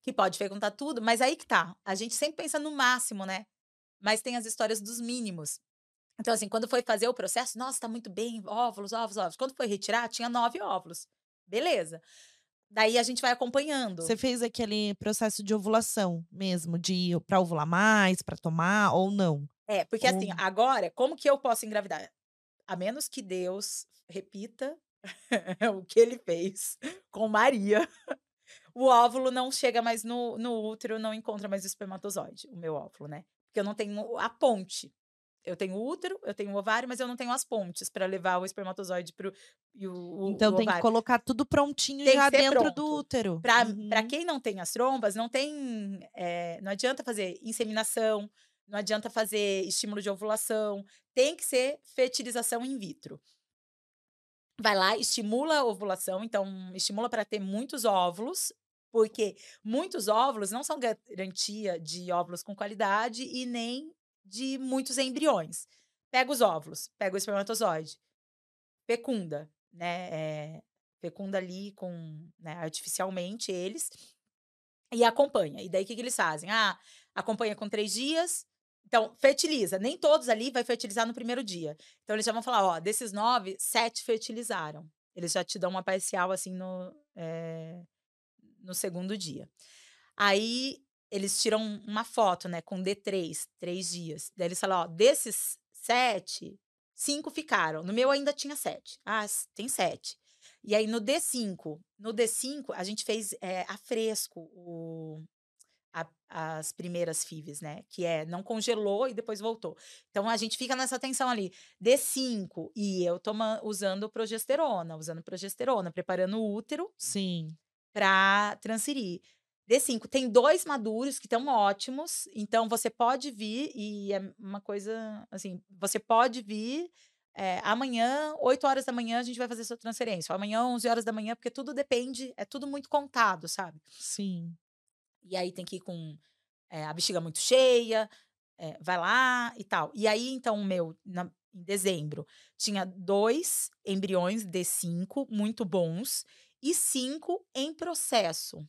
que pode fecundar tudo, mas aí que tá. A gente sempre pensa no máximo, né? Mas tem as histórias dos mínimos. Então, assim, quando foi fazer o processo, nossa, tá muito bem, óvulos, óvulos, óvulos. Quando foi retirar, tinha nove óvulos. Beleza. Daí a gente vai acompanhando. Você fez aquele processo de ovulação mesmo, de para ovular mais, para tomar ou não? É, porque assim, agora, como que eu posso engravidar? A menos que Deus repita o que ele fez com Maria, o óvulo não chega mais no, no útero, não encontra mais o espermatozoide, o meu óvulo, né? Porque eu não tenho a ponte. Eu tenho o útero, eu tenho o ovário, mas eu não tenho as pontes para levar o espermatozoide pro e o, o Então o tem que colocar tudo prontinho Tem já dentro pronto. do útero. Pra, Uhum. pra quem não tem as trombas, não tem. eh, não adianta fazer inseminação, não adianta fazer estímulo de ovulação. Tem que ser fertilização in vitro. Vai lá, estimula a ovulação, então estimula para ter muitos óvulos, porque muitos óvulos não são garantia de óvulos com qualidade e nem de muitos embriões. Pega os óvulos, pega o espermatozoide, fecunda, né? eh, fecunda ali com, né, artificialmente eles e acompanha. E daí o que, que eles fazem? Ah, acompanha com três dias. Então, fertiliza. Nem todos ali vai fertilizar no primeiro dia. Então, eles já vão falar, ó, desses nove, sete fertilizaram. Eles já te dão uma parcial, assim, no, eh, no segundo dia. Aí, eles tiram uma foto, né, com D3, três dias. Daí eles falam, ó, desses sete, cinco ficaram. No meu ainda tinha sete. Ah, tem sete. E aí, no D5, no D5, a gente fez eh, a fresco o, a- as primeiras FIVs, né? Que é não congelou e depois voltou. Então a gente fica nessa tensão ali. D5 e eu toma, usando progesterona, usando progesterona, preparando o útero Sim. para transferir. D5 tem dois maduros que estão ótimos, então você pode vir e é uma coisa assim, você pode vir é, amanhã, 8 horas da manhã, a gente vai fazer sua transferência. Amanhã, 11 horas da manhã, porque tudo depende, é tudo muito contado, sabe? Sim. E aí tem que ir com eh, a bexiga muito cheia, eh, vai lá e tal. E aí, então, o meu, na- em dezembro, tinha dois embriões D5 muito bons e cinco em processo,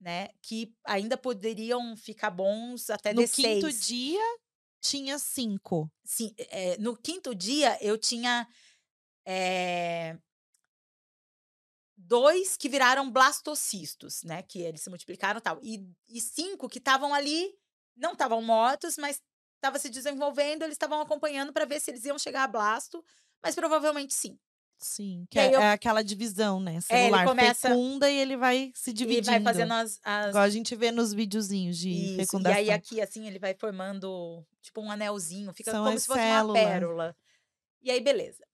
né? Que ainda poderiam ficar bons até No D6. quinto dia, tinha cinco. Sim, eh, no quinto dia eu tinha eh, dois que viraram blastocistos, né? Que eles se multiplicaram e tal. E, e cinco que estavam ali, não estavam mortos, mas estava se desenvolvendo, eles estavam acompanhando para ver se eles iam chegar a blasto, mas provavelmente sim. Sim. Que E é, eu- é aquela divisão, né? ele Celular começa- fecunda e ele vai se dividindo. E vai fazendo as. as- Igual a gente vê nos videozinhos de Isso, E fecundação. aí aqui, assim, ele vai formando tipo um anelzinho, fica São como se fosse células. uma pérola. E aí, beleza.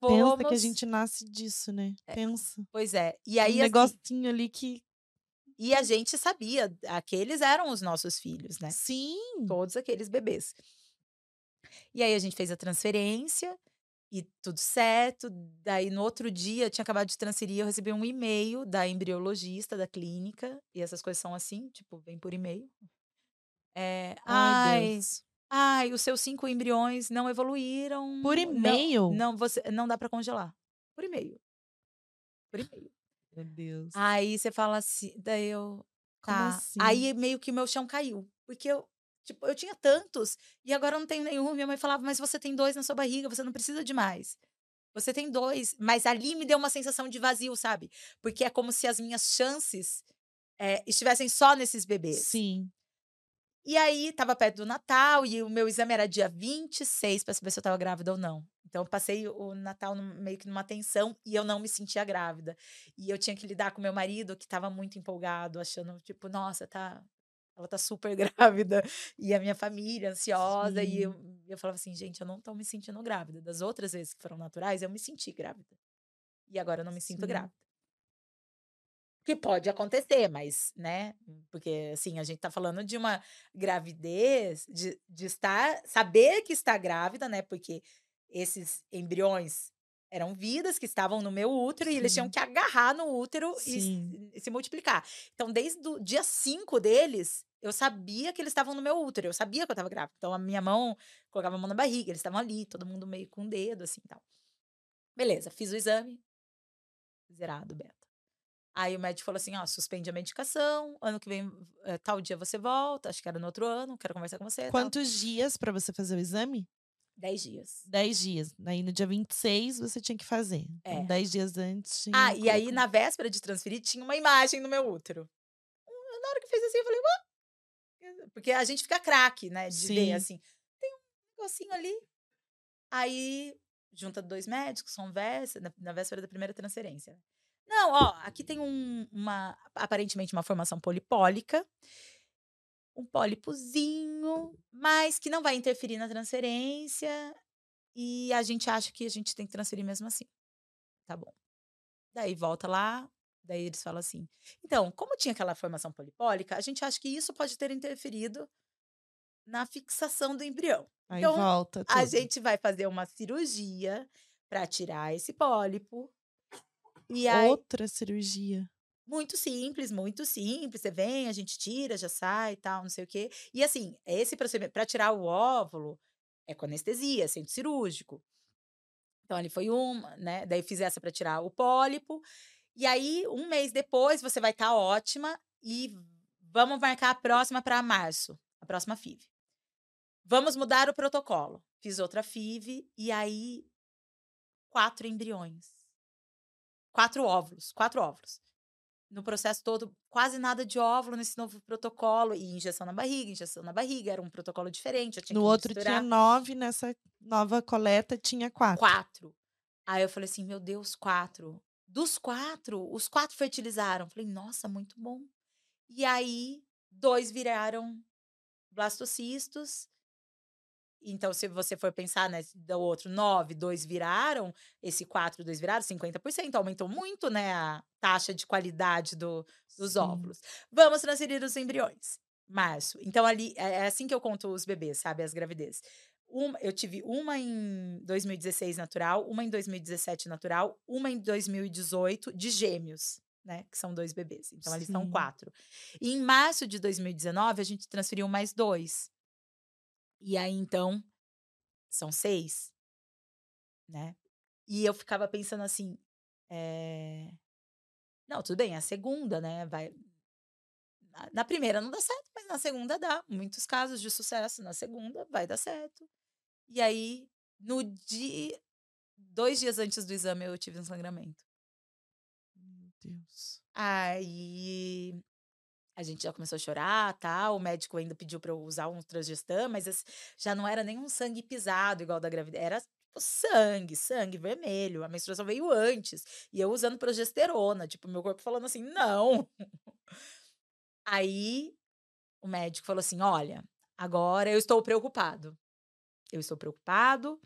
Pensa que a Fomos- gente nasce disso, né? Pensa. Pois é. E aí, um assim, negocinho ali que. E a gente sabia, aqueles eram os nossos filhos, né? Sim. Todos aqueles bebês. E aí a gente fez a transferência e tudo certo. Daí no outro dia, tinha acabado de transferir, eu recebi um e-mail da embriologista da clínica. E essas coisas são assim, tipo, vem por e-mail. É, Ai, ai, ai, os seus cinco embriões não evoluíram. Por não- e-mail? Não, você, não dá para congelar. Por e-mail. Por e-mail. Meu Deus. Aí você fala assim, daí eu. Como Tá. assim? Aí meio que meu chão caiu. Porque eu, tipo, eu tinha tantos e agora eu não tenho nenhum. Minha mãe falava, mas você tem dois na sua barriga, você não precisa de mais. Você tem dois. Mas ali me deu uma sensação de vazio, sabe? Porque é como se as minhas chances eh, estivessem só nesses bebês. Sim. E aí, tava perto do Natal e o meu exame era dia 26 para saber se eu tava grávida ou não. Então, eu passei o Natal meio que numa tensão e eu não me sentia grávida. E eu tinha que lidar com meu marido, que tava muito empolgado, achando, tipo, nossa, tá. Ela tá super grávida. E a minha família ansiosa. E eu, eu falava assim, gente, eu não tô me sentindo grávida. Das outras vezes que foram naturais, eu me senti grávida. E agora eu não me sinto Sim. grávida. Que pode acontecer, mas, né? Porque, assim, a gente tá falando de uma gravidez, de, de estar, saber que está grávida, né? Porque esses embriões eram vidas que estavam no meu útero e eles tinham Sim. que agarrar no útero e Sim. se, se multiplicar. Então, desde o dia 5 deles, eu sabia que eles estavam no meu útero, eu sabia que eu estava grávida. Então, a minha mão, colocava a mão na barriga, eles estavam ali, todo mundo meio com o dedo, assim, tal. Beleza, fiz o exame, zerado, beta. Aí o médico falou assim: ó, suspende a medicação, ano que vem, é, tal dia você volta, acho que era no outro ano, quero conversar com você. Quantos tal. dias para você fazer o exame? Dez dias. Dez dias. Aí no dia 26 você tinha que fazer. Então, é. Então, dez dias antes. Tinha ah, e aí na véspera de transferir tinha uma imagem no meu útero. Na hora que fez assim, eu falei, Ué? Porque a gente fica craque, né? De Sim. ver assim. Tem um negocinho ali. Aí junta dois médicos, conversa, na, na véspera da primeira transferência. Não, ó, aqui tem um, uma, aparentemente uma formação polipólica, um pólipozinho, mas que não vai interferir na transferência e a gente acha que a gente tem que transferir mesmo assim. Tá bom. Daí volta lá, daí eles falam assim: então, como tinha aquela formação polipólica, a gente acha que isso pode ter interferido na fixação do embrião. Aí então, volta. Tudo. A gente vai fazer uma cirurgia para tirar esse pólipo e aí, Outra cirurgia. Muito simples, muito simples. Você vem, a gente tira, já sai e tal, não sei o quê. E assim, esse procedimento, para tirar o óvulo, é com anestesia, centro cirúrgico. Então, ali foi uma, né? Daí fiz essa para tirar o pólipo. E aí, um mês depois, você vai estar tá ótima e vamos marcar a próxima para março, a próxima FIV. Vamos mudar o protocolo. Fiz outra FIV e aí quatro embriões quatro óvulos, quatro óvulos. No processo todo, quase nada de óvulo nesse novo protocolo. E injeção na barriga, injeção na barriga, era um protocolo diferente. no outro tinha nove, nessa nova coleta tinha quatro. Quatro. Aí eu falei assim, meu Deus, quatro. Dos quatro, os quatro fertilizaram. Falei, nossa, muito bom. E aí, dois viraram blastocistos então, se você for pensar, né, do outro nove, dois viraram, esse quatro, dois viraram, 50%. Aumentou muito, né, a taxa de qualidade do, dos Sim. óvulos. Vamos transferir os embriões. Março. Então, ali, é, é assim que eu conto os bebês, sabe, as gravidezes. Uma, eu tive uma em 2016 natural, uma em 2017 natural, uma em 2018 de gêmeos, né? Que são dois bebês. Então, ali são quatro. E em março de 2019, a gente transferiu mais dois. E aí, então, são seis, né? E eu ficava pensando assim, é... não, tudo bem, a segunda, né? Vai. Na primeira não dá certo, mas na segunda dá. Muitos casos de sucesso. Na segunda vai dar certo. E aí, no dia. Dois dias antes do exame, eu tive um sangramento. Meu Deus. Aí a gente já começou a chorar, tá? O médico ainda pediu para eu usar um transgestam, mas já não era nenhum sangue pisado igual da gravidez, era tipo sangue, sangue vermelho. A menstruação veio antes e eu usando progesterona, tipo meu corpo falando assim: "Não". Aí o médico falou assim: "Olha, agora eu estou preocupado. Eu estou preocupado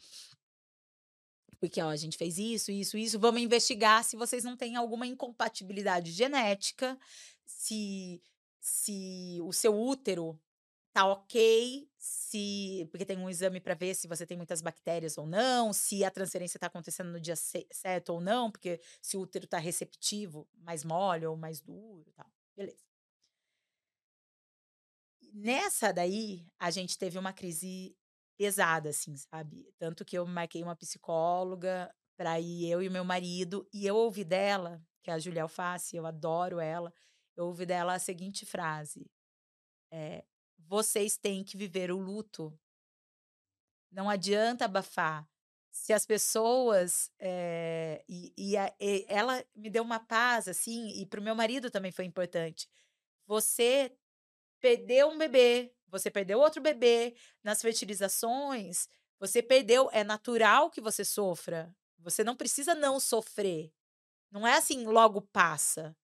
porque ó, a gente fez isso, isso, isso. Vamos investigar se vocês não têm alguma incompatibilidade genética, se se o seu útero tá ok, se porque tem um exame para ver se você tem muitas bactérias ou não, se a transferência está acontecendo no dia certo ou não, porque se o útero está receptivo, mais mole ou mais duro, tal. Beleza. Nessa daí, a gente teve uma crise pesada, assim, sabe? Tanto que eu marquei uma psicóloga para ir eu e meu marido, e eu ouvi dela, que é a Julia Alface, eu adoro ela, eu ouvi dela a seguinte frase: é, Vocês têm que viver o luto. Não adianta abafar. Se as pessoas. É, e, e, a, e ela me deu uma paz, assim, e para o meu marido também foi importante. Você perdeu um bebê, você perdeu outro bebê nas fertilizações, você perdeu, é natural que você sofra. Você não precisa não sofrer. Não é assim, logo passa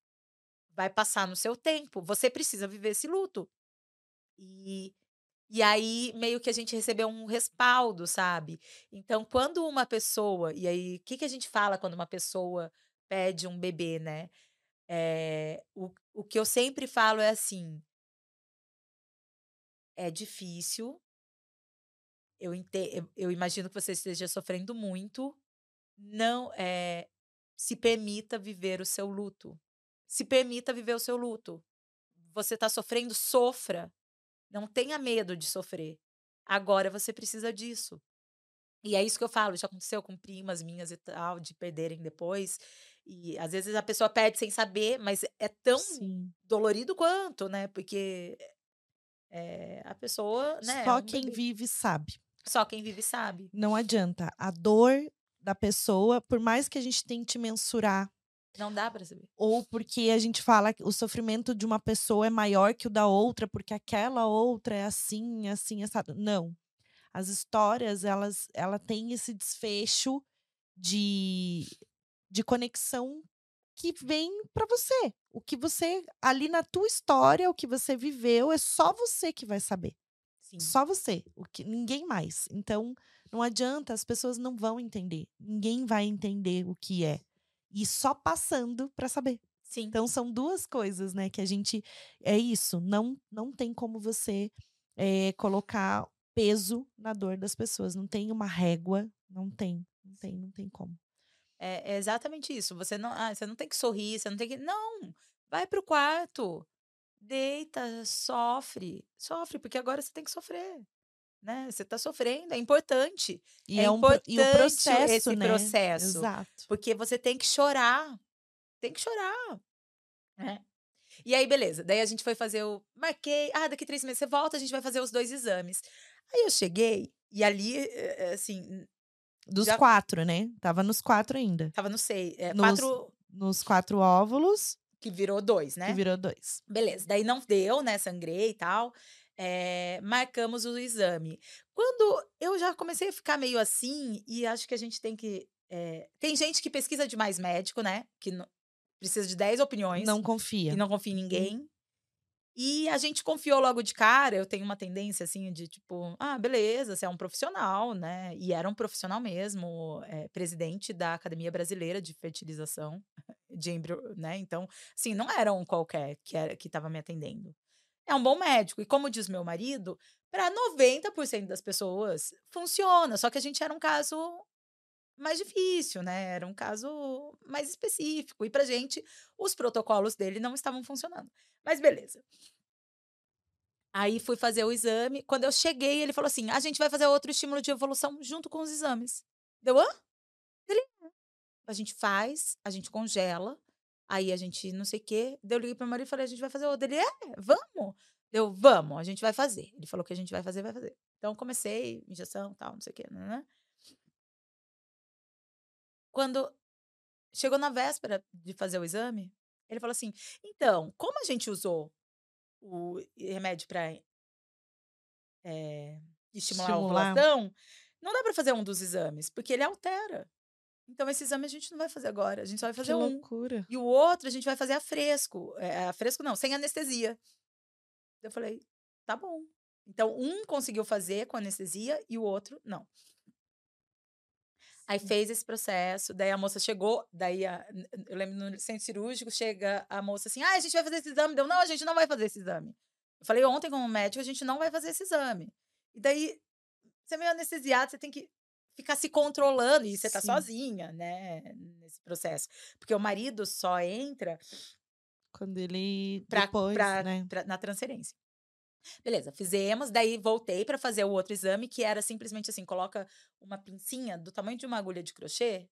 vai passar no seu tempo. Você precisa viver esse luto. E, e aí, meio que a gente recebeu um respaldo, sabe? Então, quando uma pessoa. E aí, o que, que a gente fala quando uma pessoa pede um bebê, né? É, o, o que eu sempre falo é assim. É difícil. Eu, ente, eu imagino que você esteja sofrendo muito. Não é, se permita viver o seu luto se permita viver o seu luto. Você está sofrendo, sofra. Não tenha medo de sofrer. Agora você precisa disso. E é isso que eu falo, já aconteceu com primas minhas e tal, de perderem depois. E às vezes a pessoa perde sem saber, mas é tão Sim. dolorido quanto, né? Porque é, a pessoa, né? Só quem vive sabe. Só quem vive sabe. Não adianta. A dor da pessoa, por mais que a gente tente mensurar, Não dá pra saber. ou porque a gente fala que o sofrimento de uma pessoa é maior que o da outra, porque aquela outra é assim, assim, assado. Não. As histórias, elas, ela tem esse desfecho de, de conexão que vem para você. O que você, ali na tua história, o que você viveu, é só você que vai saber. Sim. Só você, o que ninguém mais. Então, não adianta, as pessoas não vão entender. Ninguém vai entender o que é. E só passando para saber. Sim. Então são duas coisas, né, que a gente é isso, não não tem como você eh, colocar peso na dor das pessoas, não tem uma régua, não tem, não tem, não tem como. É, é exatamente isso. Você não, ah, você não tem que sorrir, você não tem que. Não! Vai pro quarto. Deita, sofre. Sofre, porque agora você tem que sofrer. Né? Você tá sofrendo, é importante. E É é, um pro- e o importante processo, esse né? processo. Exato. Porque você tem que chorar. Tem que chorar. né? E aí, beleza. Daí a gente foi fazer o. Marquei. Ah, daqui três meses você volta, a gente vai fazer os dois exames. Aí eu cheguei, e ali, eh, eh, assim, Dos Já- quatro, né? Tava nos quatro ainda. tava no seis. É, Nos- quatro Nos quatro óvulos, que virou dois, né? que virou dois. Beleza, daí não deu, né? Sangrei e tal. eh, marcamos o exame. Quando eu já comecei a ficar meio assim, e acho que a gente tem que. eh, tem gente que pesquisa demais médico, né? Que precisa de 10 opiniões Não confia. e não confia em ninguém. E a gente confiou logo de cara. Eu tenho uma tendência assim de tipo, ah, beleza, você é um profissional, né? E era um profissional mesmo, eh, presidente da Academia Brasileira de Fertilização de Embrio, né? Então, assim, não era um qualquer que era que estava me atendendo. É um bom médico. E como diz meu marido, para 90% das pessoas funciona. Só que a gente era um caso mais difícil, né? Era um caso mais específico. E pra gente, os protocolos dele não estavam funcionando. Mas beleza. Aí fui fazer o exame. Quando eu cheguei, ele falou assim: a gente vai fazer outro estímulo de evolução junto com os exames. Deu? Ele, "É." a gente faz, a gente congela, aí a gente não sei o quê. Daí eu liguei pro marido e falei: a gente vai fazer outro. Ele, é, vamos. Deu, vamos, a gente vai fazer. Ele falou que a gente vai fazer, vai fazer. Então comecei, injeção, tal, não sei o quê, né? Quando chegou na véspera de fazer o exame, ele falou assim: então, como a gente usou o remédio para estimular, a Estimular. ovulação, não dá para fazer um dos exames, porque ele altera. Então, esse exame a gente não vai fazer agora, a gente só vai Que fazer um. loucura. E o outro a gente vai fazer a fresco. É, a fresco não, sem anestesia. Eu falei, tá bom. Então, um conseguiu fazer com anestesia e o outro não. Aí fez esse processo, daí a moça chegou, daí a- eu lembro no centro cirúrgico, chega a moça assim, ah, a gente vai fazer esse exame. Deu, não, a gente não vai fazer esse exame. Eu falei ontem como médico, a gente não vai fazer esse exame. E daí, você é meio anestesiado, você tem que ficar se controlando, e você tá Sim. sozinha, né, nesse processo. Porque o marido só entra Quando ele pra, depois, pra- né? pra- na transferência. Beleza, fizemos, daí voltei para fazer o outro exame, que era simplesmente assim: coloca uma pincinha do tamanho de uma agulha de crochê,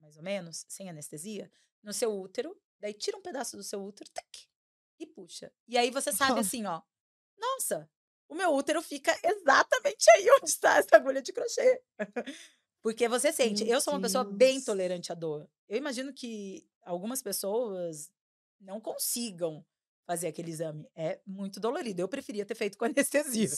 mais ou menos, sem anestesia, no seu útero, daí tira um pedaço do seu útero, tac, e puxa. E aí você sabe assim, ó, nossa, o meu útero fica exatamente aí onde está essa agulha de crochê. Porque você sente, Meu eu sou uma pessoa bem Deus. tolerante à dor. Eu imagino que algumas pessoas não consigam fazer aquele exame. É muito dolorido. Eu preferia ter feito com anestesia.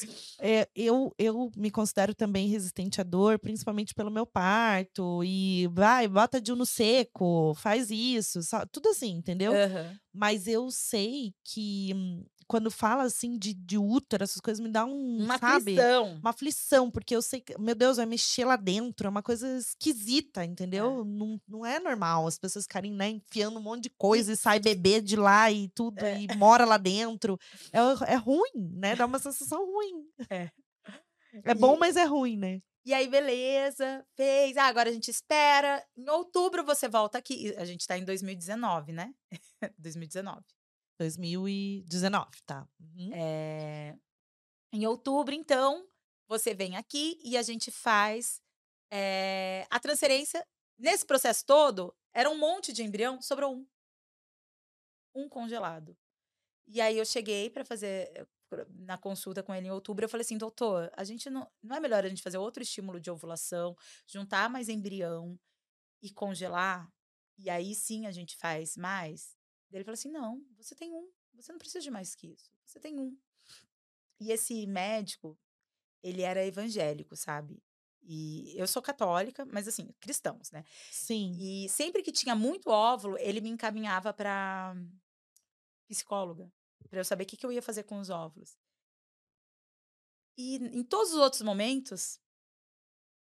É, eu, eu me considero também resistente à dor, principalmente pelo meu parto. E vai, bota de um no seco, faz isso, só- tudo assim, entendeu? Aham. Mas eu sei que hum, quando fala assim de, de útero, essas coisas me dá um, Uma sabe? aflição. Uma aflição, porque eu sei que, meu Deus, vai mexer lá dentro, é uma coisa esquisita, entendeu? Não, não é normal as pessoas ficarem, né, enfiando um monte de coisa e sai bebê de lá e tudo, É. e mora lá dentro. É, é ruim, né? Dá uma sensação ruim. É. É bom, mas é ruim, né? E aí, beleza, fez. Ah, agora a gente espera. Em outubro você volta aqui. A gente tá em 2019, né? 2019. 2019, tá? Uhum. É, Em outubro, então, você vem aqui e a gente faz é, a transferência. Nesse processo todo, Era um monte de embrião, sobrou um. Um congelado. E aí eu cheguei para fazer eh, na consulta com ele em outubro, eu falei assim, doutor, a gente não, não é melhor a gente fazer outro estímulo de ovulação, juntar mais embrião e congelar? E aí sim a gente faz mais? Ele falou assim, não, você tem um, você não precisa de mais que isso, você tem um. E esse médico, ele era evangélico, sabe? E eu sou católica, mas assim, cristãos, né? Sim. E sempre que tinha muito óvulo, ele me encaminhava para psicóloga, para eu saber o que, que eu ia fazer com os óvulos. E em todos os outros momentos,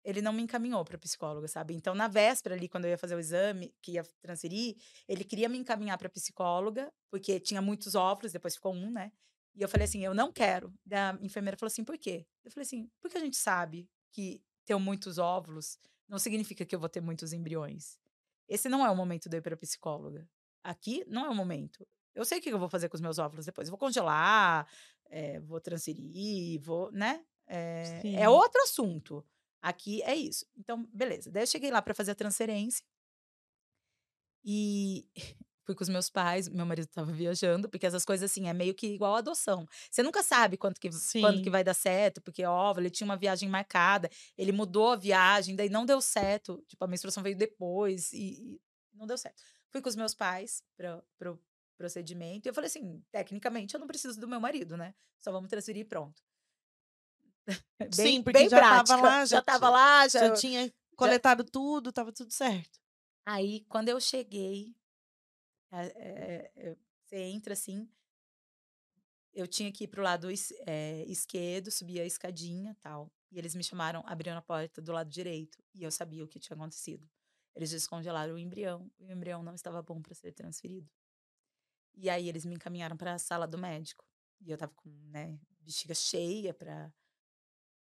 ele não me encaminhou para psicóloga, sabe? Então, na véspera ali, quando eu ia fazer o exame, que ia transferir, ele queria me encaminhar para psicóloga, porque tinha muitos óvulos, depois ficou um, né? E eu falei assim, eu não quero. A enfermeira falou assim, por quê? Eu falei assim, porque a gente sabe que ter muitos óvulos não significa que eu vou ter muitos embriões. Esse não é o momento de eu ir para psicóloga. Aqui não é o momento. Eu sei o que eu vou fazer com os meus óvulos depois. Eu vou congelar, é, vou transferir, vou, né? É, é, outro assunto. Aqui é isso. Então, beleza. Daí eu cheguei lá para fazer a transferência. E fui com os meus pais, meu marido estava viajando, porque essas coisas assim é meio que igual adoção. Você nunca sabe quanto que, quando que vai dar certo, porque óbvio, ele tinha uma viagem marcada, ele mudou a viagem, daí não deu certo, tipo a menstruação veio depois e, e não deu certo. Fui com os meus pais para pro procedimento e eu falei assim, tecnicamente eu não preciso do meu marido, né? Só vamos transferir e pronto. Bem, Sim, porque bem já prática. tava lá, já, já tava lá, já, já tinha coletado já... tudo, tava tudo certo. Aí, quando eu cheguei, é, é, você entra assim. Eu tinha que ir pro lado é, esquerdo, subir a escadinha tal. E eles me chamaram, abriram a porta do lado direito. E eu sabia o que tinha acontecido. Eles descongelaram o embrião. E o embrião não estava bom para ser transferido. E aí eles me encaminharam para a sala do médico. E eu tava com, né, bexiga cheia para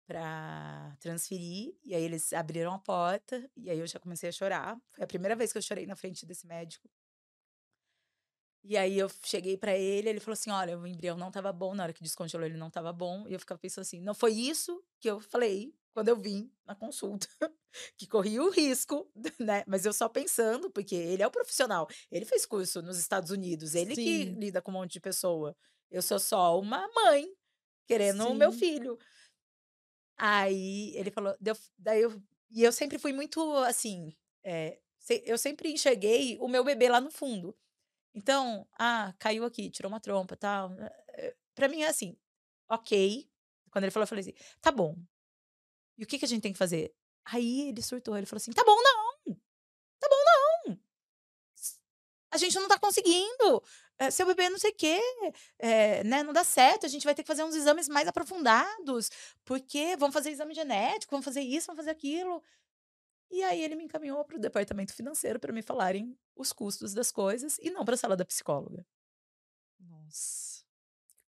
para transferir. E aí eles abriram a porta e aí eu já comecei a chorar. Foi a primeira vez que eu chorei na frente desse médico. E aí eu cheguei para ele, ele falou assim: "Olha, o embrião não estava bom, na hora que descongelou ele não estava bom". E eu ficava pensando assim: "Não foi isso que eu falei quando eu vim na consulta, que corria o risco, né? Mas eu só pensando, porque ele é o profissional, ele fez curso nos Estados Unidos, ele Sim. que lida com um monte de pessoa. Eu sou só uma mãe querendo o meu filho. Aí ele falou, deu, daí eu, e eu sempre fui muito assim, é, eu sempre enxerguei o meu bebê lá no fundo. Então, ah, caiu aqui, tirou uma trompa, tal. Eh, pra mim é assim, ok. Quando ele falou, eu falei assim, tá bom. E o que, que a gente tem que fazer? Aí ele surtou, ele falou assim, tá bom não, tá bom não. A gente não tá conseguindo. É, seu bebê não sei o quê, é, né, não dá certo, a gente vai ter que fazer uns exames mais aprofundados, porque vamos fazer exame genético, vamos fazer isso, vamos fazer aquilo. E aí ele me encaminhou para o departamento financeiro para me falarem os custos das coisas e não para a sala da psicóloga. Nossa.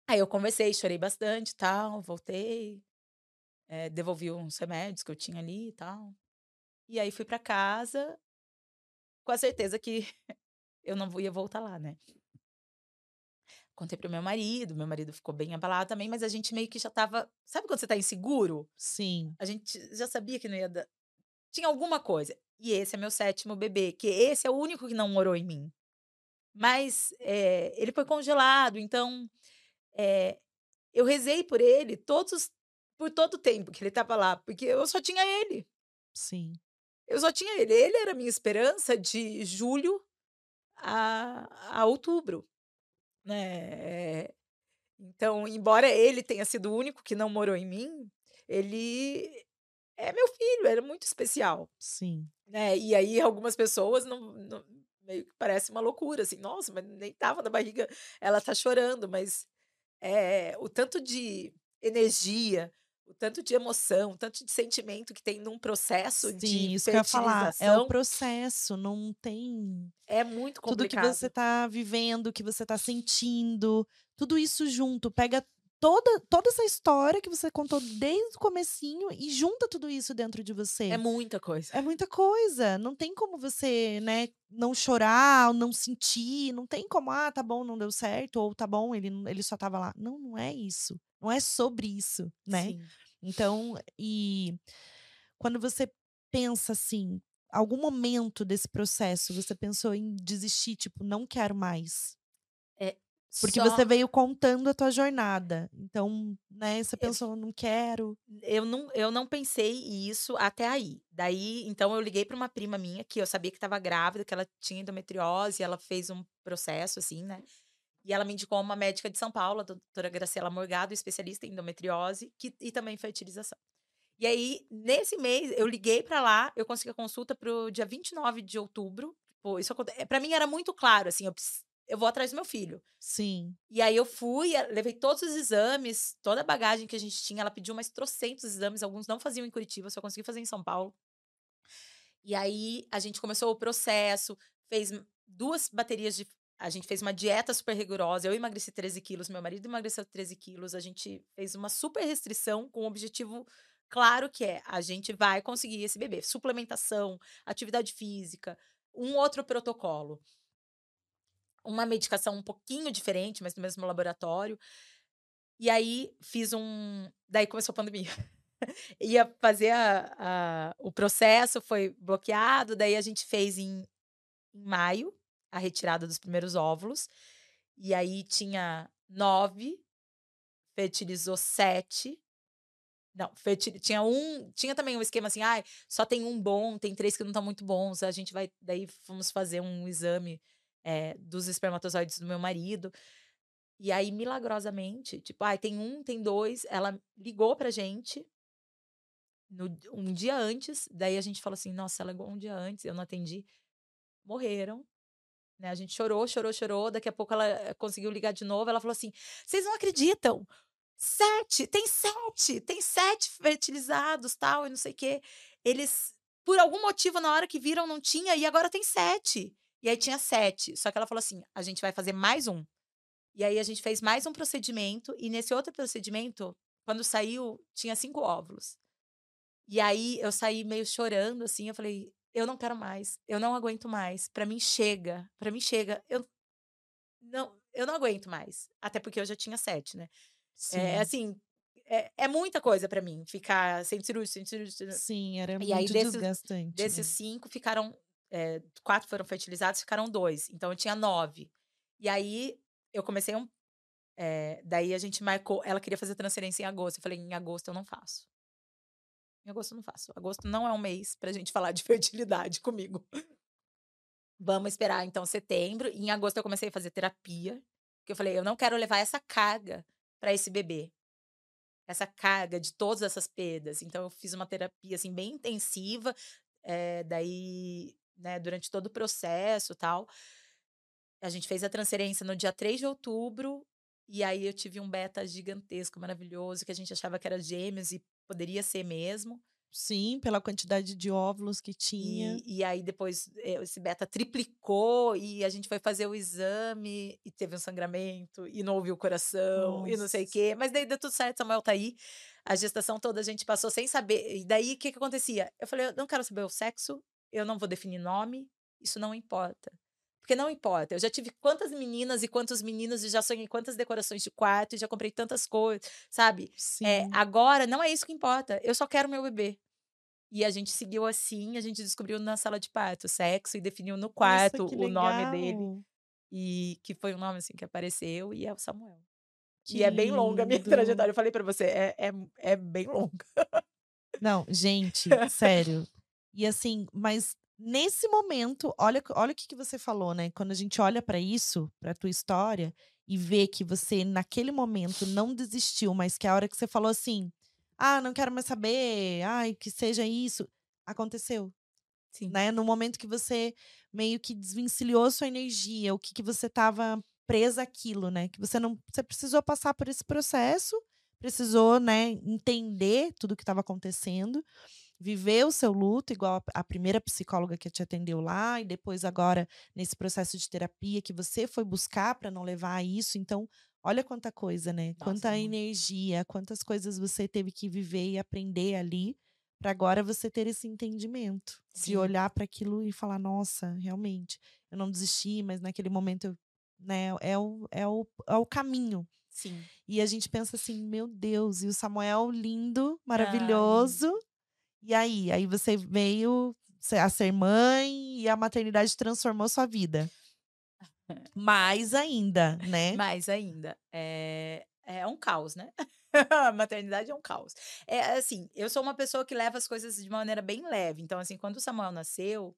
Aí eu conversei, chorei bastante, tal, voltei, é, devolvi uns remédios que eu tinha ali e tal. E aí fui para casa com a certeza que eu não ia voltar lá, né? Contei pro meu marido, meu marido ficou bem abalado também, mas a gente meio que já tava. Sabe quando você tá inseguro? Sim. A gente já sabia que não ia dar, tinha alguma coisa. E esse é meu sétimo bebê, que esse é o único que não morou em mim. Mas é, ele foi congelado, então é, eu rezei por ele todos, por todo o tempo que ele estava lá, porque eu só tinha ele. Sim. Eu só tinha ele. Ele era a minha esperança de julho a, a outubro. Né? É, então, embora ele tenha sido o único que não morou em mim, ele é meu filho, era muito especial. Sim. Né? E aí algumas pessoas não, não, meio que parece uma loucura, assim, nossa, mas nem tava na barriga, ela tá chorando, mas é, o tanto de energia, o tanto de emoção, o tanto de sentimento que tem num processo Sim, de isso que eu ia falar. É o processo, não tem. É muito complicado. Tudo que você tá vivendo, que você tá sentindo, tudo isso junto, pega toda, toda essa história que você contou desde o comecinho e junta tudo isso dentro de você. É muita coisa. É muita coisa. Não tem como você, né, não chorar, não sentir, não tem como, ah, tá bom, não deu certo, ou tá bom, ele, ele só tava lá. Não, não é isso. Não é sobre isso, né? Sim. Então, e quando você pensa assim, algum momento desse processo você pensou em desistir, tipo, não quero mais? Porque só- você veio contando a tua jornada. Então, né, você pensou, não quero. eu não, eu não pensei isso até aí. Daí, então, eu liguei para uma prima minha que eu sabia que estava grávida, que ela tinha endometriose, ela fez um processo, assim, né? E ela me indicou uma médica de São Paulo, a doutora Graciela Morgado, especialista em endometriose que, e também fertilização. E aí, nesse mês, eu liguei para lá, eu consegui a consulta pro dia 29 de outubro. Pô, isso aconte- para mim era muito claro, assim, eu, eu vou atrás do meu filho. Sim. E aí eu fui, eh, levei todos os exames, toda a bagagem que a gente tinha. Ela pediu mais trocentos exames, alguns não faziam em Curitiba, só consegui fazer em São Paulo. E aí a gente começou o processo, fez duas baterias de. A gente fez uma dieta super rigorosa. Eu emagreci 13 quilos, meu marido emagreceu 13 quilos. A gente fez uma super restrição com o objetivo claro que é: a gente vai conseguir esse bebê. Suplementação, atividade física, um outro protocolo uma medicação um pouquinho diferente, mas no mesmo laboratório. E aí fiz um. Daí começou a pandemia. Ia fazer a- a- o processo, foi bloqueado. Daí a gente fez em, em maio a retirada dos primeiros óvulos. E aí tinha nove, fertilizou sete. Não, fertil- tinha um. Tinha também um esquema assim, ai, só tem um bom, tem três que não estão muito bons. A gente vai. Daí fomos fazer um exame é, dos espermatozoides do meu marido. E aí, milagrosamente, tipo, ai, tem um, tem dois. Ela ligou pra gente no, um dia antes. Daí a gente falou assim: nossa, ela ligou um dia antes, eu não atendi. Morreram. Né? A gente chorou, chorou, chorou. Daqui a pouco ela conseguiu ligar de novo. Ela falou assim: vocês não acreditam? Sete, tem sete, tem sete fertilizados, tal, e não sei o quê. Eles, por algum motivo, na hora que viram, não tinha, e agora tem sete. E aí tinha sete. Só que ela falou assim: a gente vai fazer mais um. E aí a gente fez mais um procedimento, e nesse outro procedimento, quando saiu, tinha cinco óvulos. E aí eu saí meio chorando, assim, eu falei, eu não quero mais, eu não aguento mais. Pra mim chega, pra mim chega. Eu não, eu não aguento mais. Até porque eu já tinha sete, né? Sim. É assim, é, é muita coisa pra mim ficar sem cirurgia, sem cirurgia. cirurgia. Sim, era E aí, muito desses- desgastante. Desses né? cinco ficaram. É, quatro foram fertilizados, ficaram dois. Então eu tinha nove. E aí eu comecei um. é, daí a gente marcou. Ela queria fazer transferência em agosto. Eu falei, em agosto eu não faço. Em agosto eu não faço. Agosto não é um mês pra gente falar de fertilidade comigo. Vamos esperar então setembro. E em agosto eu comecei a fazer terapia. Porque eu falei, eu não quero levar essa carga para esse bebê. Essa carga de todas essas perdas. Então eu fiz uma terapia assim bem intensiva. eh, daí, né, durante todo o processo, tal. A gente fez a transferência no dia 3 de outubro. E aí eu tive um beta gigantesco, maravilhoso, que a gente achava que era gêmeos e poderia ser mesmo. Sim, pela quantidade de óvulos que tinha. E, e aí depois eh, esse beta triplicou e a gente foi fazer o exame e teve um sangramento e não ouviu o coração e não sei o Nossa. quê. Mas daí deu tudo certo, Samuel tá aí. A gestação toda a gente passou sem saber. E daí o que que acontecia? Eu falei, eu não quero saber o sexo, eu não vou definir nome, isso não importa. Porque não importa. Eu já tive quantas meninas e quantos meninos e já sonhei quantas decorações de quarto e já comprei tantas coisas, sabe? Sim. É, agora não é isso que importa. Eu só quero meu bebê. E a gente seguiu assim, a gente descobriu na sala de parto o sexo e definiu no Nossa, quarto que o nome dele. E que foi o nome assim que apareceu e é o Samuel. Que e é bem longa a minha trajetória. Eu falei pra você, é, é, é bem longa. Não, gente, sério. E assim, mas nesse momento, olha, olha o que, que você falou, né? Quando a gente olha pra isso, pra tua história, e vê que você, naquele momento, não desistiu, mas que a hora que você falou assim: ah, não quero mais saber, ai, que seja isso, aconteceu. Sim. Né? No momento que você meio que desvencilhou sua energia, o que, que você tava presa àquilo, né? Que você não. Você precisou passar por esse processo, precisou, né, entender tudo o que estava acontecendo viver o seu luto, igual a, a primeira psicóloga que te atendeu lá, e depois agora nesse processo de terapia que você foi buscar para não levar a isso. Então, olha quanta coisa, né? Nossa, Quanta muito. energia, quantas coisas você teve que viver e aprender ali para agora você ter esse entendimento de Sim. olhar para aquilo e falar, nossa, realmente, eu não desisti, mas naquele momento eu, né, é o, é o, é o caminho. Sim. E a gente pensa assim, meu Deus, e o Samuel lindo, maravilhoso. E aí, aí você veio, a ser mãe e a maternidade transformou sua vida. Mais ainda, né? Mais ainda. É, é um caos, né? a maternidade é um caos. É assim, eu sou uma pessoa que leva as coisas de maneira bem leve. Então, assim, quando o Samuel nasceu,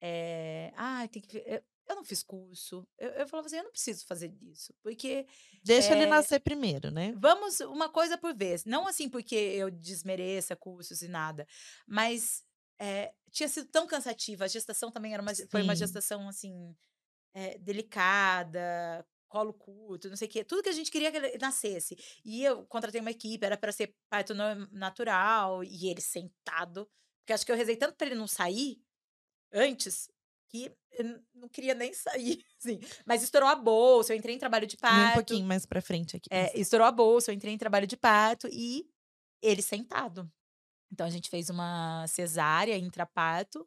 é, ah, tem que. Eu, não fiz curso. Eu, eu falava assim, eu não preciso fazer isso. Porque. Deixa é, ele nascer primeiro, né? Vamos uma coisa por vez. Não assim porque eu desmereça cursos e nada. Mas é, tinha sido tão cansativa. A gestação também era uma, foi uma gestação, assim, é, delicada, colo curto, não sei o quê. Tudo que a gente queria que ele nascesse. E eu contratei uma equipe, era para ser parto natural, e ele sentado. Porque acho que eu rezei tanto para ele não sair antes, que eu não queria nem sair, assim. Mas estourou a bolsa, eu entrei em trabalho de parto. um pouquinho mais pra frente aqui. É, estourou a bolsa, eu entrei em trabalho de parto e ele sentado. Então a gente fez uma cesárea intraparto.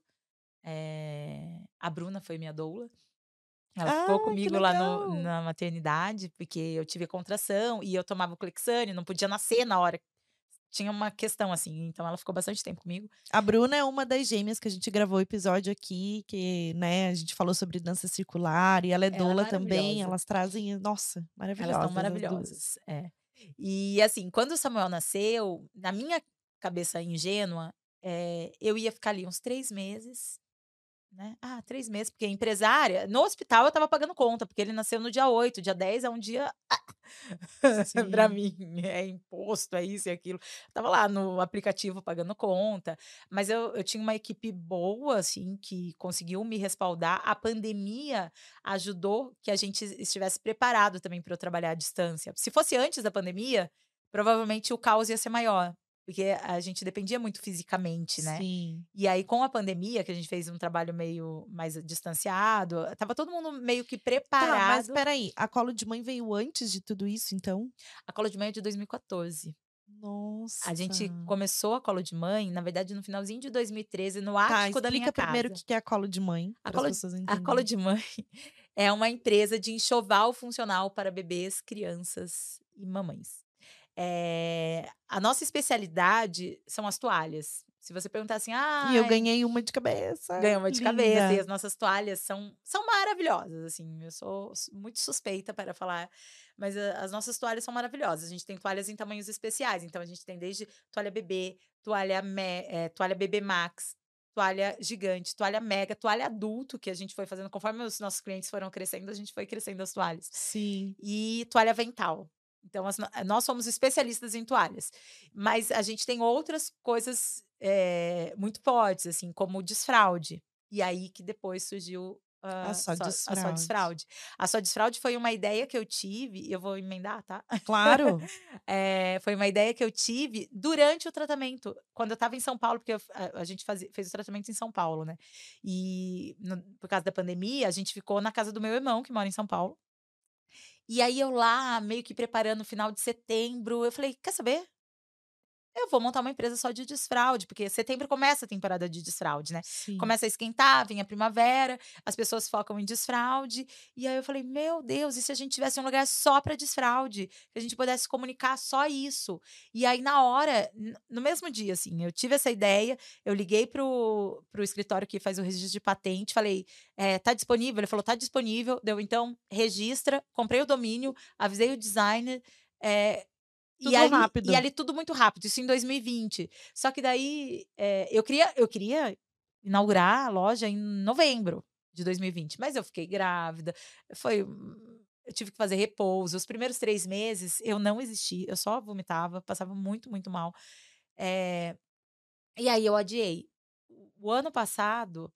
É, a Bruna foi minha doula. Ela ah, ficou comigo lá no, na maternidade, porque eu tive contração e eu tomava o Clexane, não podia nascer na hora. Tinha uma questão assim, então ela ficou bastante tempo comigo. A Bruna é uma das gêmeas que a gente gravou o episódio aqui, que, né, a gente falou sobre dança circular e ela é ela é doula é também. Elas trazem, nossa, maravilhosas. Elas estão maravilhosas, é. E assim, quando o Samuel nasceu, na minha cabeça ingênua, é, eu ia ficar ali uns três meses né? Ah, três meses, porque empresária. No hospital eu tava pagando conta, porque ele nasceu no dia 8, dia 10 é um dia. para mim, é imposto, é isso e aquilo. Eu tava lá no aplicativo pagando conta, mas eu, eu tinha uma equipe boa, assim, que conseguiu me respaldar. A pandemia ajudou que a gente estivesse preparado também para eu trabalhar à distância. Se fosse antes da pandemia, provavelmente o caos ia ser maior. Porque a gente dependia muito fisicamente, né? Sim. E aí, com a pandemia, que a gente fez um trabalho meio mais distanciado, tava todo mundo meio que preparado. Tá, mas peraí, a colo de mãe veio antes de tudo isso, então? A colo de mãe é de 2014. Nossa. A gente começou a colo de mãe, na verdade, no finalzinho de 2013, no ático tá, da minha casa. primeiro o que é a colo de mãe. A colo, a colo de mãe é uma empresa de enxoval funcional para bebês, crianças e mamães. É, a nossa especialidade são as toalhas. Se você perguntar assim, ah. E eu ganhei uma de cabeça. Ganhei uma de linda. cabeça. E as nossas toalhas são, são maravilhosas, assim. Eu sou muito suspeita para falar. Mas a, as nossas toalhas são maravilhosas. A gente tem toalhas em tamanhos especiais. Então, a gente tem desde toalha bebê, toalha, me, é, toalha bebê max, toalha gigante, toalha mega, toalha adulto, que a gente foi fazendo conforme os nossos clientes foram crescendo, a gente foi crescendo as toalhas. Sim. E toalha vental. Então, as, nós somos especialistas em toalhas. Mas a gente tem outras coisas é, muito fortes, assim, como o desfraude. E aí que depois surgiu Uh, a, só desfraude. a só desfraude. A só desfraude foi uma ideia que eu tive, e eu vou emendar, tá? Claro. é, foi uma ideia que eu tive durante o tratamento, quando eu estava em São Paulo, porque eu, a, a, gente faz, fez o tratamento em São Paulo, né? E no, por causa da pandemia, a gente ficou na casa do meu irmão, que mora em São Paulo. E aí eu lá, meio que preparando o final de setembro, eu falei: quer saber? Eu vou montar uma empresa só de desfraude, porque setembro começa a temporada de desfraude, né? Sim. Começa a esquentar, vem a primavera, as pessoas focam em desfraude. E aí eu falei: meu Deus, e se a gente tivesse um lugar só para desfraude? Que a gente pudesse comunicar só isso. E aí, na hora, no mesmo dia, assim, eu tive essa ideia, eu liguei pro, pro escritório que faz o registro de patente, falei: é, tá disponível? Ele falou: tá disponível. Deu então, registra, comprei o domínio, avisei o designer. É, tudo e ali, rápido. E ali tudo muito rápido, isso em 2020. Só que daí é, eu, queria, eu queria inaugurar a loja em novembro de 2020, mas eu fiquei grávida. Foi. Eu tive que fazer repouso. Os primeiros três meses eu não existi, eu só vomitava, passava muito, muito mal. É, e aí eu adiei. O ano passado,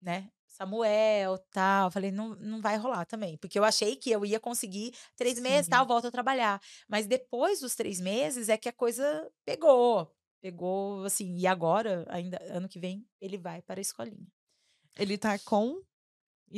né? Samuel, tal. Falei, não, não vai rolar também. Porque eu achei que eu ia conseguir três Sim. meses, tal, volto a trabalhar. Mas depois dos três meses é que a coisa pegou. Pegou, assim, e agora, ainda ano que vem, ele vai para a escolinha. Ele tá com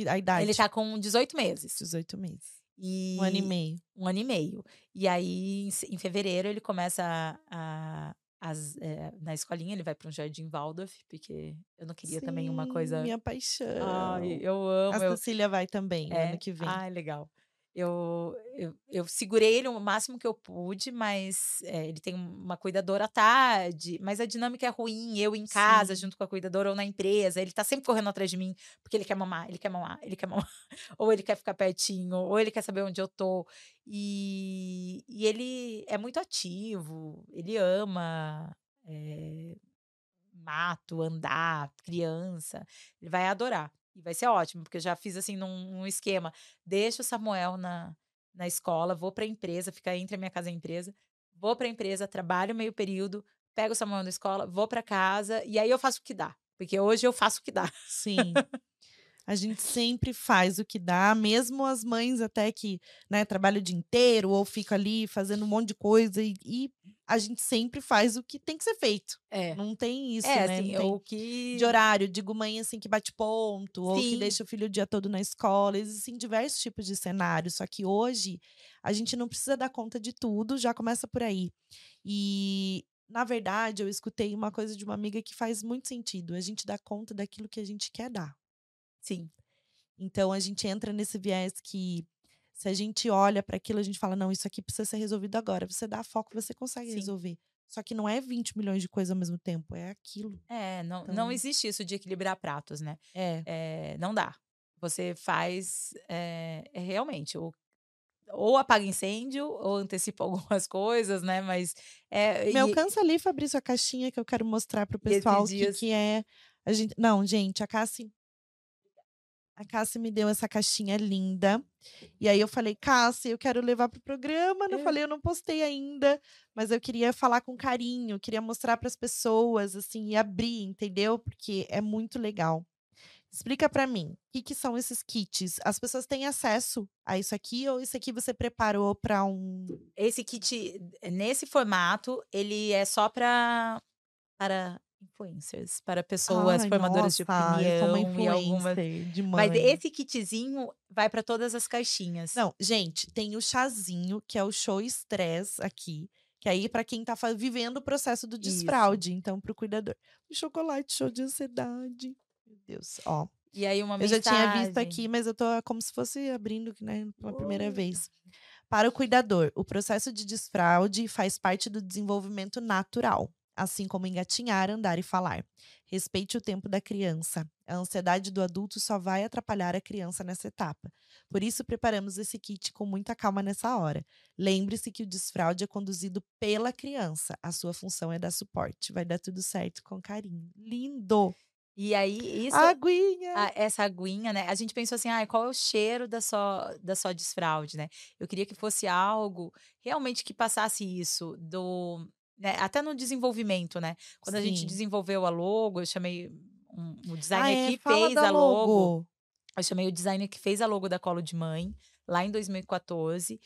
a idade? Ele tá com 18 meses. 18 meses. E um ano e meio. Um ano e meio. E aí, em fevereiro, ele começa a, a as, é, na escolinha ele vai para um jardim Waldorf, porque eu não queria Sim, também uma coisa. Minha paixão. Ai, eu amo. A eu... Cecília vai também, é? ano que vem. Ai, legal. Eu, eu, eu, segurei ele o máximo que eu pude, mas é, ele tem uma cuidadora à tarde, mas a dinâmica é ruim, eu em casa, Sim. junto com a cuidadora ou na empresa, ele tá sempre correndo atrás de mim, porque ele quer mamar, ele quer mamar, ele quer mamar, ou ele quer ficar pertinho, ou ele quer saber onde eu tô. E, e ele é muito ativo, ele ama é, mato, andar, criança, ele vai adorar. E vai ser ótimo, porque eu já fiz assim num, num esquema. Deixa o Samuel na, na escola, vou para a empresa, fica entre a minha casa e a empresa. Vou para a empresa, trabalho meio período, pego o Samuel na escola, vou para casa e aí eu faço o que dá. Porque hoje eu faço o que dá. Sim. A gente sempre faz o que dá, mesmo as mães até que, né, trabalham o dia inteiro ou fica ali fazendo um monte de coisa e, e a gente sempre faz o que tem que ser feito. É. Não tem isso, é, né? Assim, o que... De horário, digo mãe assim que bate ponto, Sim. ou que deixa o filho o dia todo na escola. Existem diversos tipos de cenários. Só que hoje a gente não precisa dar conta de tudo, já começa por aí. E na verdade, eu escutei uma coisa de uma amiga que faz muito sentido. A gente dá conta daquilo que a gente quer dar. Sim. Então a gente entra nesse viés que se a gente olha para aquilo, a gente fala, não, isso aqui precisa ser resolvido agora. Você dá foco, você consegue Sim. resolver. Só que não é 20 milhões de coisas ao mesmo tempo, é aquilo. É, não, então... não existe isso de equilibrar pratos, né? É. é não dá. Você faz é, é realmente o ou apaga incêndio, ou antecipa algumas coisas, né? Mas. É, Me e... alcança ali, Fabrício, a caixinha que eu quero mostrar pro pessoal o dias... que, que é. A gente... Não, gente, a Cassi a Cássia me deu essa caixinha linda. E aí eu falei, Cássia, eu quero levar pro programa. Não é. falei, eu não postei ainda, mas eu queria falar com carinho, queria mostrar para as pessoas, assim, e abrir, entendeu? Porque é muito legal. Explica para mim, o que, que, são esses kits? As pessoas têm acesso a isso aqui ou isso aqui você preparou para um? Esse kit nesse formato, ele é só para para influencers, para pessoas Ai, formadoras nossa, de opinião e algumas. De mãe. Mas esse kitzinho vai para todas as caixinhas. Não, gente, tem o chazinho, que é o show estresse aqui. Que aí, para quem tá vivendo o processo do desfraude, Isso. então, pro cuidador. O chocolate, show de ansiedade. Meu Deus, ó. E aí, uma mensagem. Eu já tinha visto aqui, mas eu tô como se fosse abrindo, né, pela primeira vez. Para o cuidador, o processo de desfraude faz parte do desenvolvimento natural assim como engatinhar, andar e falar. Respeite o tempo da criança. A ansiedade do adulto só vai atrapalhar a criança nessa etapa. Por isso, preparamos esse kit com muita calma nessa hora. Lembre-se que o desfraude é conduzido pela criança. A sua função é dar suporte. Vai dar tudo certo com carinho. Lindo! E aí, isso. Aguinha! A, essa aguinha, né? A gente pensou assim, ah, qual é o cheiro da só, da só desfraude, né? Eu queria que fosse algo realmente que passasse isso do né? Até no desenvolvimento, né? Quando Sim. a gente desenvolveu a logo, eu chamei um, o designer ah, é? que fez a logo. logo. Eu chamei o designer que fez a logo da Colo de Mãe, lá em 2014.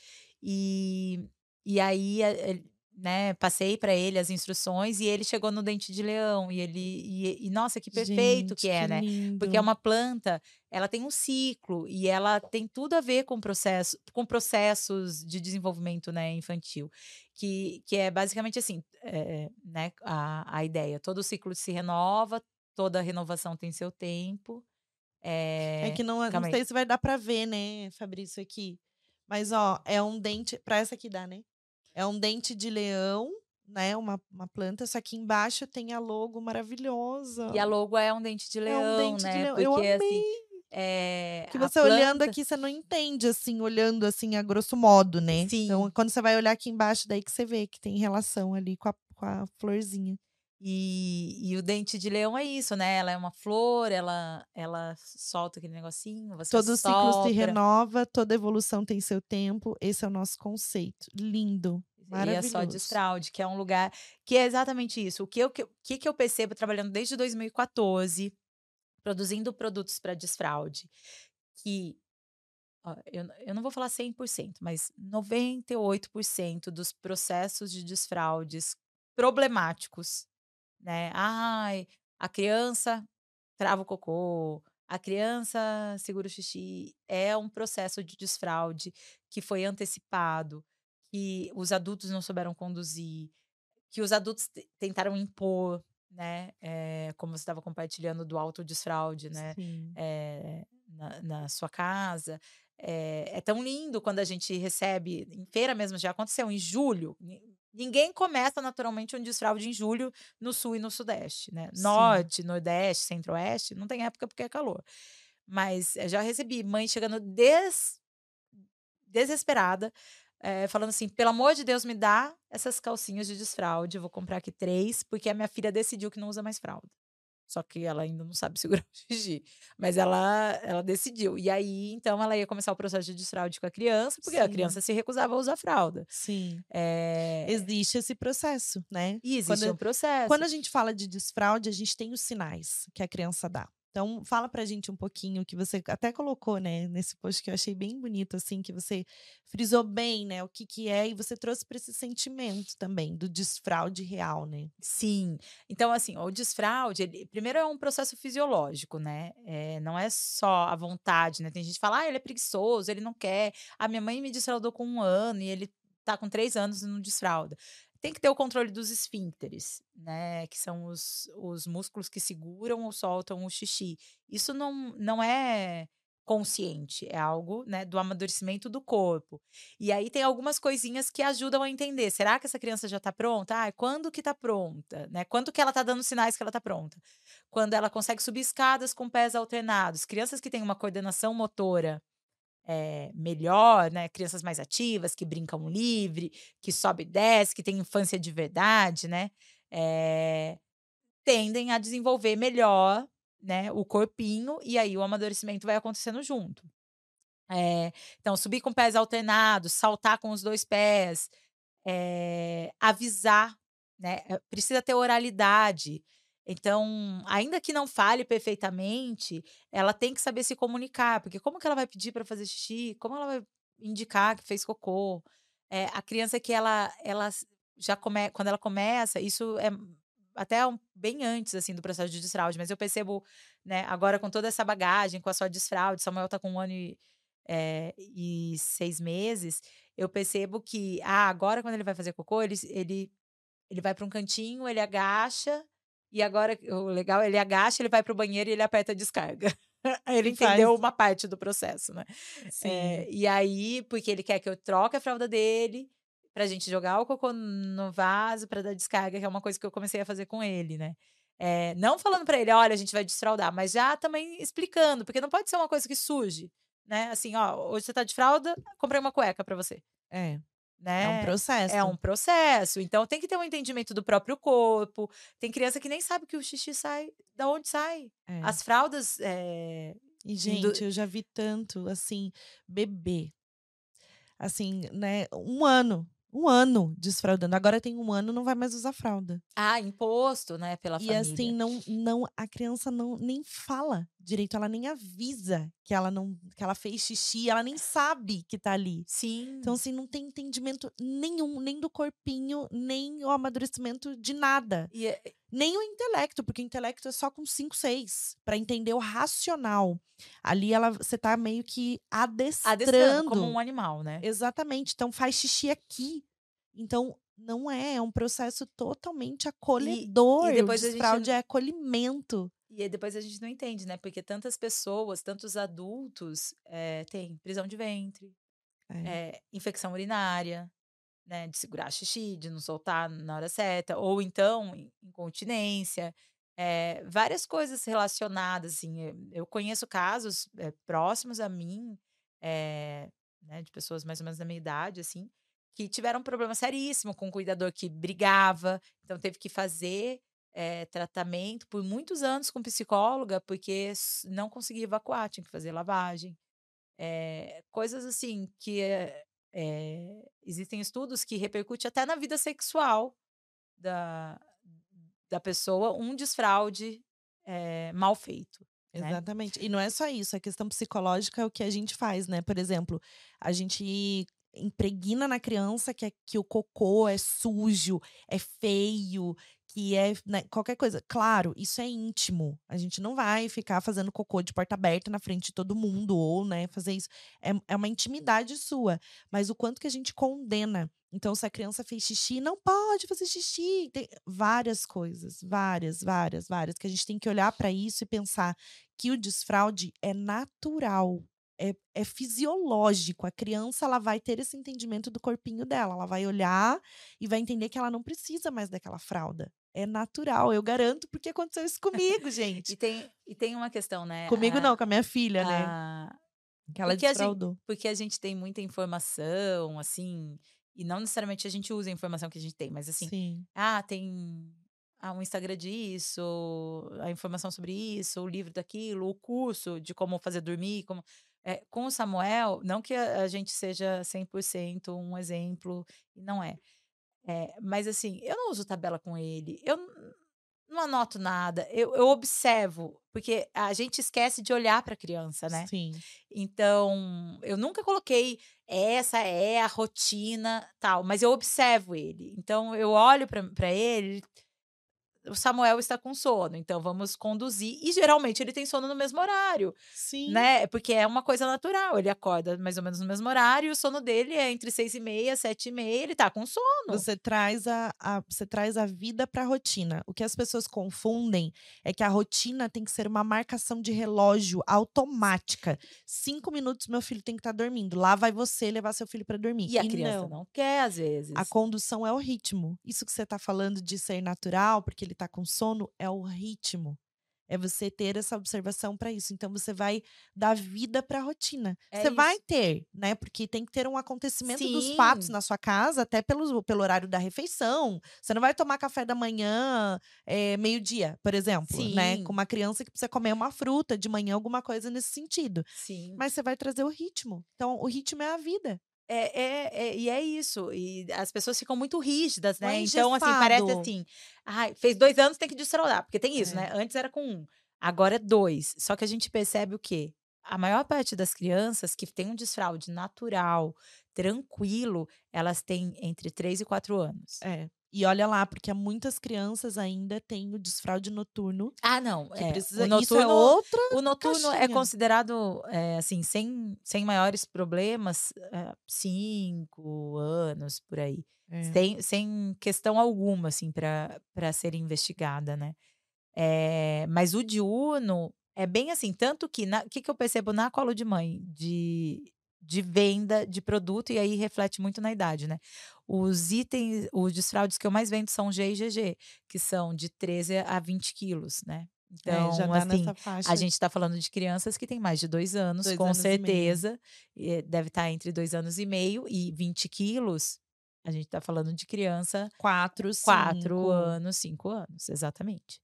E, e aí eh, né, passei para ele as instruções e ele chegou no dente de leão e ele e, e nossa que perfeito Gente, que é, que né? Lindo. Porque é uma planta, ela tem um ciclo e ela tem tudo a ver com processo, com processos de desenvolvimento, né, infantil, que, que é basicamente assim, é, né, a, a ideia, todo ciclo se renova, toda renovação tem seu tempo. É, é que não, não sei se vai dar para ver, né, Fabrício aqui. Mas ó, é um dente para essa aqui dá, né? É um dente de leão, né? Uma, uma planta, só que embaixo tem a logo maravilhosa. E a logo é um dente de leão, é um dente né? De leão. Porque, Eu amei. Assim, é, que você planta... olhando aqui, você não entende, assim, olhando assim, a grosso modo, né? Sim. Então, quando você vai olhar aqui embaixo, daí que você vê que tem relação ali com a, com a florzinha. E, e, o dente de leão é isso, né? Ela é uma flor, ela, ela solta aquele negocinho. Você Todo ciclo se renova, toda evolução tem seu tempo. Esse é o nosso conceito. Lindo. E é só de fraude, que é um lugar que é exatamente isso. O que eu, que, que eu percebo trabalhando desde 2014, produzindo produtos para desfraude, que ó, eu, eu não vou falar 100%, mas 98% dos processos de desfraudes problemáticos né? Ai, a criança trava o cocô, a criança segura o xixi. É um processo de desfraude que foi antecipado, que os adultos não souberam conduzir, que os adultos tentaram impor, né? É, como você estava compartilhando do autodesfraude, né? É, na, na sua casa. é, é, tão lindo quando a gente recebe, em feira mesmo, já aconteceu, em julho. Ninguém começa naturalmente um desfraude em julho no sul e no sudeste, né? Sim. Norte, nordeste, centro-oeste, não tem época porque é calor. Mas já recebi mãe chegando des... desesperada, é, falando assim: pelo amor de Deus, me dá essas calcinhas de desfraude. Vou comprar aqui três, porque a minha filha decidiu que não usa mais fralda. Só que ela ainda não sabe segurar o xixi. Mas ela, ela decidiu. E aí, então, ela ia começar o processo de desfraude com a criança, porque Sim. a criança se recusava a usar fralda. Sim. É... Existe esse processo, né? E existe quando, um processo. Quando a gente fala de desfraude, a gente tem os sinais que a criança dá. Então, fala pra gente um pouquinho que você até colocou, né, nesse post que eu achei bem bonito, assim, que você frisou bem, né, o que que é e você trouxe para esse sentimento também do desfraude real, né? Sim. Então, assim, o desfraude, ele, primeiro é um processo fisiológico, né? É, não é só a vontade, né? Tem gente que fala, ah, ele é preguiçoso, ele não quer. A minha mãe me desfraudou com um ano e ele tá com três anos e não desfralda tem que ter o controle dos esfíncteres, né? Que são os, os músculos que seguram ou soltam o xixi. Isso não, não é consciente, é algo né, do amadurecimento do corpo. E aí tem algumas coisinhas que ajudam a entender. Será que essa criança já está pronta? Ah, quando que está pronta? Né? Quando que ela está dando sinais que ela está pronta? Quando ela consegue subir escadas com pés alternados. Crianças que têm uma coordenação motora é, melhor, né? Crianças mais ativas, que brincam livre, que sobe e desce, que têm infância de verdade, né? É, tendem a desenvolver melhor né, o corpinho e aí o amadurecimento vai acontecendo junto. É, então, subir com pés alternados, saltar com os dois pés, avisar, né? Precisa ter oralidade. Então, ainda que não fale perfeitamente, ela tem que saber se comunicar, porque como que ela vai pedir para fazer xixi? Como ela vai indicar que fez cocô? É, a criança que ela, ela já come, quando ela começa, isso é até um, bem antes assim do processo de desfraude, mas eu percebo, né, agora com toda essa bagagem, com a sua desfraude, Samuel está com um ano e, é, e seis meses, eu percebo que ah, agora quando ele vai fazer cocô, ele, ele, ele vai para um cantinho, ele agacha e agora, o legal, ele agacha, ele vai para o banheiro e ele aperta a descarga. ele entendeu faz. uma parte do processo, né? É, e aí, porque ele quer que eu troque a fralda dele pra gente jogar o cocô no vaso para dar descarga, que é uma coisa que eu comecei a fazer com ele, né? É, não falando para ele, olha, a gente vai desfraudar, mas já também explicando, porque não pode ser uma coisa que surge, né? Assim, ó, hoje você tá de fralda, comprei uma cueca para você. É. Né? É um processo. É um processo. Então tem que ter um entendimento do próprio corpo. Tem criança que nem sabe que o xixi sai da onde sai. É. As fraldas. É... E, gente, eu já vi tanto, assim, bebê. Assim, né? Um ano um ano desfraudando. Agora tem um ano, não vai mais usar fralda. Ah, imposto, né, pela e família. E assim, não, não, a criança não nem fala direito, ela nem avisa que ela não, que ela fez xixi, ela nem sabe que tá ali. Sim. Então assim, não tem entendimento nenhum, nem do corpinho, nem o amadurecimento de nada. E é... Nem o intelecto, porque o intelecto é só com 5, 6, para entender o racional. Ali ela você tá meio que adestrando. adestrando como um animal, né? Exatamente. Então faz xixi aqui. Então não é, é um processo totalmente acolhedor. E, e depois o fraude gente... é acolhimento. E depois a gente não entende, né? Porque tantas pessoas, tantos adultos é, têm prisão de ventre, é. É, infecção urinária, né? De segurar xixi, de não soltar na hora certa, ou então incontinência. É, várias coisas relacionadas, assim. Eu conheço casos próximos a mim, né, de pessoas mais ou menos da minha idade, assim, que tiveram um problema seríssimo com um cuidador que brigava, então teve que fazer é, tratamento por muitos anos com psicóloga, porque não conseguia evacuar, tinha que fazer lavagem. É, coisas assim que é, existem estudos que repercutem até na vida sexual da, da pessoa um desfraude mal feito. Né? Exatamente. E não é só isso, a questão psicológica é o que a gente faz, né? Por exemplo, a gente impregna na criança que, é, que o cocô é sujo, é feio, que é né, qualquer coisa. Claro, isso é íntimo. A gente não vai ficar fazendo cocô de porta aberta na frente de todo mundo, ou, né, fazer isso. É, é uma intimidade sua. Mas o quanto que a gente condena. Então, se a criança fez xixi, não pode fazer xixi. Tem várias coisas, várias, várias, várias, que a gente tem que olhar para isso e pensar que o desfraude é natural é, é fisiológico. A criança ela vai ter esse entendimento do corpinho dela. Ela vai olhar e vai entender que ela não precisa mais daquela fralda. É natural, eu garanto, porque aconteceu isso comigo, gente. E tem, e tem uma questão, né? Comigo a, não, com a minha filha, né? a- Que ela porque a gente- desfraudou. porque a gente tem muita informação, assim, e não necessariamente a gente usa a informação que a gente tem, mas assim, Sim. ah, tem ah, um Instagram disso, a informação sobre isso, o livro daquilo, o curso de como fazer dormir, como é, com o Samuel, não que a, a gente seja 100% um exemplo, não é. É, mas assim, eu não uso tabela com ele, eu não anoto nada, eu, eu observo, porque a gente esquece de olhar para a criança, né? Sim. Então, eu nunca coloquei essa é a rotina, tal, mas eu observo ele. Então, eu olho para ele, o Samuel está com sono, então vamos conduzir. E geralmente ele tem sono no mesmo horário, Sim. né? Porque é uma coisa natural. Ele acorda mais ou menos no mesmo horário, e o sono dele é entre seis e meia, sete e meia, ele tá com sono. Você traz a, a- você traz a vida para a rotina. O que as pessoas confundem é que a rotina tem que ser uma marcação de relógio automática. Cinco minutos, meu filho tem que estar dormindo. Lá vai você levar seu filho para dormir. E a criança não. não quer, às vezes. A condução é o ritmo. Isso que você está falando de ser natural, porque ele está com sono, é o ritmo. É você ter essa observação para isso. Então você vai dar vida para a rotina. É você vai isso. ter, né? Porque tem que ter um acontecimento dos fatos Sim. na sua casa, até pelo, pelo horário da refeição. Você não vai tomar café da manhã eh, meio-dia, por exemplo, né? Sim. Com uma criança que precisa comer uma fruta de manhã, alguma coisa nesse sentido. Sim. Mas você vai trazer o ritmo. Então, o ritmo é a vida. É, é, é- e é isso. E as pessoas ficam muito rígidas, Não é né? Então, assim, parece assim. Ai, fez dois anos, tem que desfraudar. Porque tem isso, É. né? Antes era com um, agora é dois. Só que a gente percebe o quê? A maior parte das crianças que tem um desfraude natural, tranquilo, elas têm entre três e quatro anos. É. E olha lá, porque há muitas crianças ainda têm o desfraude noturno. Ah, não. Que é, precisa. o Isso é noturno, outra. o noturno é caixinha. considerado, é, assim, sem, sem maiores problemas, é, cinco anos por aí. É. sem, sem questão alguma, assim, para ser investigada, né? É, mas o diurno é bem assim, tanto que o que, que eu percebo na colo de mãe de, de venda de produto, e aí reflete muito na idade, né? Os itens, os desfraudes que eu mais vendo são G e GG, que são de 13 a 20 quilos, né? Então, é, já tá assim, a gente está falando de crianças que têm mais de dois anos, Dois com anos e certeza. Deve estar entre dois anos e meio e 20 quilos. A gente está falando de criança quatro, quatro cinco. anos, cinco anos, exatamente.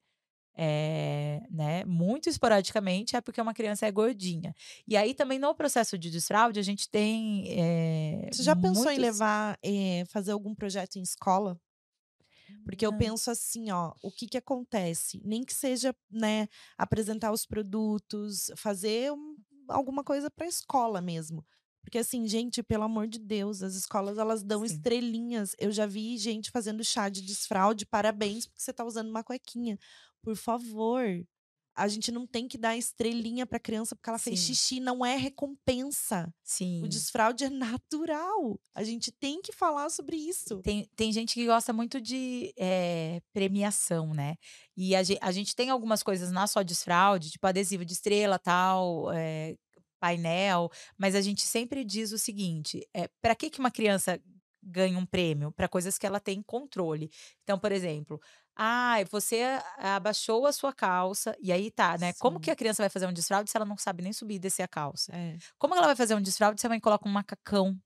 É, né? Muito esporadicamente é porque uma criança é gordinha. E aí também no processo de desfraude a gente tem. eh, Você já pensou em muitos- levar, eh, fazer algum projeto em escola? Porque eu penso assim, ó, o que que acontece? Nem que seja, né, apresentar os produtos, fazer um- alguma coisa para a escola mesmo. Porque assim, gente, pelo amor de Deus, as escolas elas dão Sim. estrelinhas. Eu já vi gente fazendo chá de desfraude, parabéns porque você tá usando uma cuequinha. Por favor, a gente não tem que dar estrelinha para criança porque ela fez Sim. xixi, não é recompensa. Sim. O desfraude é natural. A gente tem que falar sobre isso. Tem, tem gente que gosta muito de eh, premiação, né? E a, ge- a gente tem algumas coisas na só desfraude, tipo adesivo de estrela, tal, eh, painel, mas a gente sempre diz o seguinte: é, para que, que uma criança ganha um prêmio? Para coisas que ela tem controle. Então, por exemplo, ah, você abaixou a sua calça, e aí tá, né? Como Sim. que a criança vai fazer um desfraude se ela não sabe nem subir e descer a calça? É. Como ela vai fazer um desfraude se a mãe coloca um macacão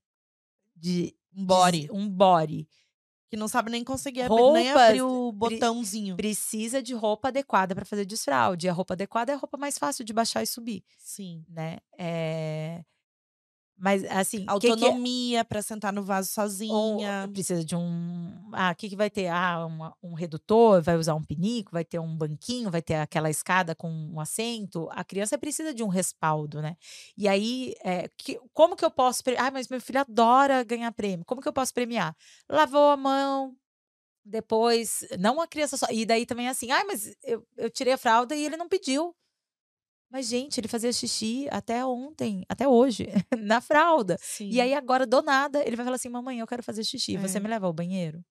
de Um body. um body? Que não sabe nem conseguir abrir, nem abrir o botãozinho. precisa de roupa adequada para fazer desfraude. E a roupa adequada é a roupa mais fácil de baixar e subir, Sim. né? É... Mas, assim, que que é- Autonomia pra sentar no vaso ou sozinha. precisa de um. Ah, o que, que vai ter? Ah, uma- um redutor, vai usar um pinico, vai ter um banquinho, vai ter aquela escada com um assento. A criança precisa de um respaldo, né? E aí, é, que- como que eu posso. Ah, mas meu filho adora ganhar prêmio. Como que eu posso premiar? Lavou a mão, depois. Não a criança só. E daí também é assim, ah, mas eu, eu tirei a fralda e ele não pediu. Mas, gente, ele fazia xixi até ontem, até hoje, na fralda. Sim. E aí, agora, do nada, ele vai falar assim: Mamãe, eu quero fazer xixi. Você É. me leva ao banheiro?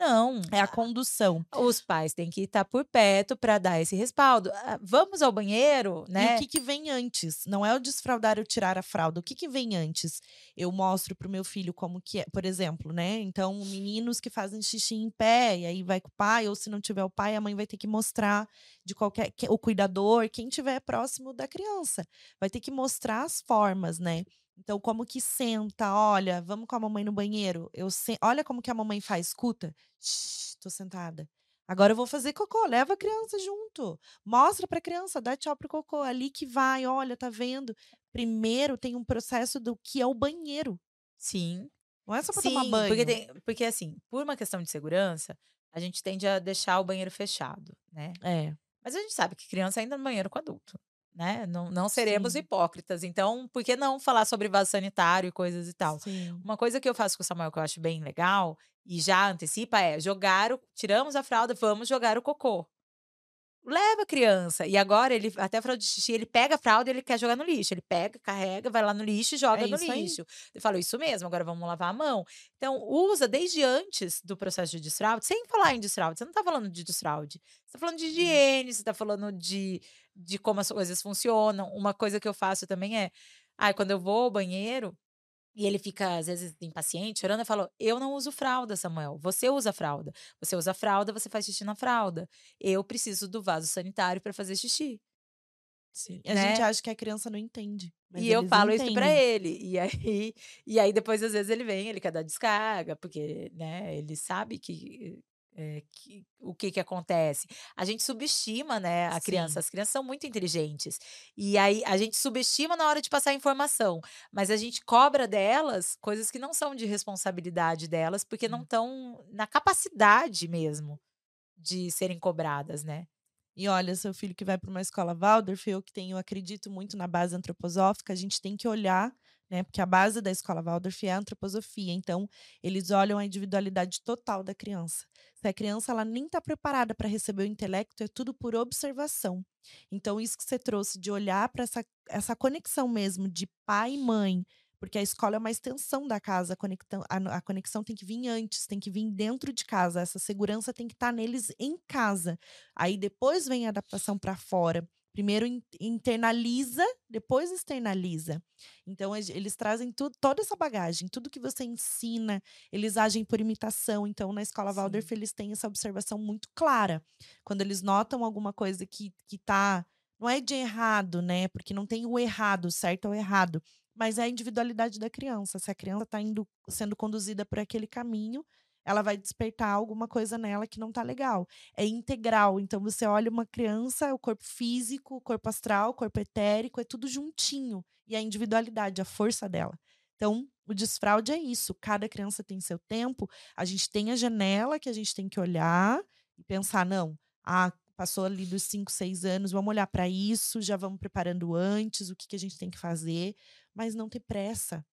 Não. É a condução. Os pais têm que estar por perto para dar esse respaldo. Ah, vamos ao banheiro, E né? o que, que vem antes? Não é o desfraudar ou tirar a fralda. O que, que vem antes? Eu mostro pro meu filho como que é, por exemplo, né? Então, meninos que fazem xixi em pé, e aí vai com o pai, ou se não tiver o pai, a mãe vai ter que mostrar de qualquer. que- O cuidador, quem tiver próximo da criança. Vai ter que mostrar as formas, né? Então, como que senta? Olha, vamos com a mamãe no banheiro. Eu se... Olha como que a mamãe faz, escuta. Shhh, tô sentada. Agora eu vou fazer cocô, leva a criança junto. Mostra pra criança, dá tchau pro cocô. Ali que vai, olha, tá vendo? Primeiro tem um processo do que é o banheiro. Sim. Não é só pra tomar Sim, banho. porque, tem- porque assim, por uma questão de segurança, a gente tende a deixar o banheiro fechado, né? É. Mas a gente sabe que criança ainda no banheiro com adulto, né? Não, não seremos Sim. hipócritas. Então, por que não falar sobre vaso sanitário e coisas e tal? Sim. Uma coisa que eu faço com o Samuel que eu acho bem legal e já antecipa é jogar o. Tiramos a fralda, vamos jogar o cocô. Leva a criança. E agora ele, até a fralda de xixi, ele pega a fralda e ele quer jogar no lixo. Ele pega, carrega, vai lá no lixo e joga É no isso aí. lixo. Eu falo, isso mesmo, agora vamos lavar a mão. Então, usa desde antes do processo de desfraude, sem falar em desfraude. Você não tá falando de desfraude. Você tá falando de higiene, você tá falando de, de como as coisas funcionam. Uma coisa que eu faço também é, ai, quando eu vou ao banheiro, e ele fica, às vezes, impaciente, chorando. Eu falo: Eu não uso fralda, Samuel. Você usa fralda. Você usa fralda, você faz xixi na fralda. Eu preciso do vaso sanitário para fazer xixi. Sim. A né? gente acha que a criança não entende. e eu falo isso para entendem. ele. E aí, e aí, depois, às vezes, ele vem, ele quer dar descarga, porque né, ele sabe que. É, que- o que que acontece? A gente subestima, né, a criança. Sim. As crianças são muito inteligentes. E aí a gente subestima na hora de passar informação, mas a gente cobra delas coisas que não são de responsabilidade delas, porque não Hum. estão na capacidade mesmo de serem cobradas, né? E olha, seu filho que vai para uma escola Waldorf, eu que tenho, acredito muito na base antroposófica, a gente tem que olhar, né? Porque a base da escola Waldorf é a antroposofia. Então, eles olham a individualidade total da criança. Se a criança ela nem está preparada para receber o intelecto, é tudo por observação. Então, isso que você trouxe de olhar para essa, essa conexão mesmo de pai e mãe, porque a escola é uma extensão da casa, a conexão, a, a conexão tem que vir antes, tem que vir dentro de casa, essa segurança tem que estar neles em casa. Aí depois vem a adaptação para fora. Primeiro in- internaliza, depois externaliza. Então eles- trazem tudo, toda essa bagagem, tudo que você ensina, eles agem por imitação. Então na escola Sim. Waldorf eles têm essa observação muito clara. Quando eles notam alguma coisa que que tá não é de errado, né? Porque não tem o errado, certo ou o errado, mas é a individualidade da criança. Se a criança está sendo conduzida por aquele caminho, ela vai despertar alguma coisa nela que não tá legal. É integral. Então você olha uma criança, o corpo físico, o corpo astral, o corpo etérico, é tudo juntinho. E a individualidade, a força dela. Então, o desfraude é isso. Cada criança tem seu tempo. A gente tem a janela que a gente tem que olhar e pensar, não, ah, passou ali dos 5, 6 anos, vamos olhar para isso, já vamos preparando antes, o que, que a gente tem que fazer, mas não ter pressa.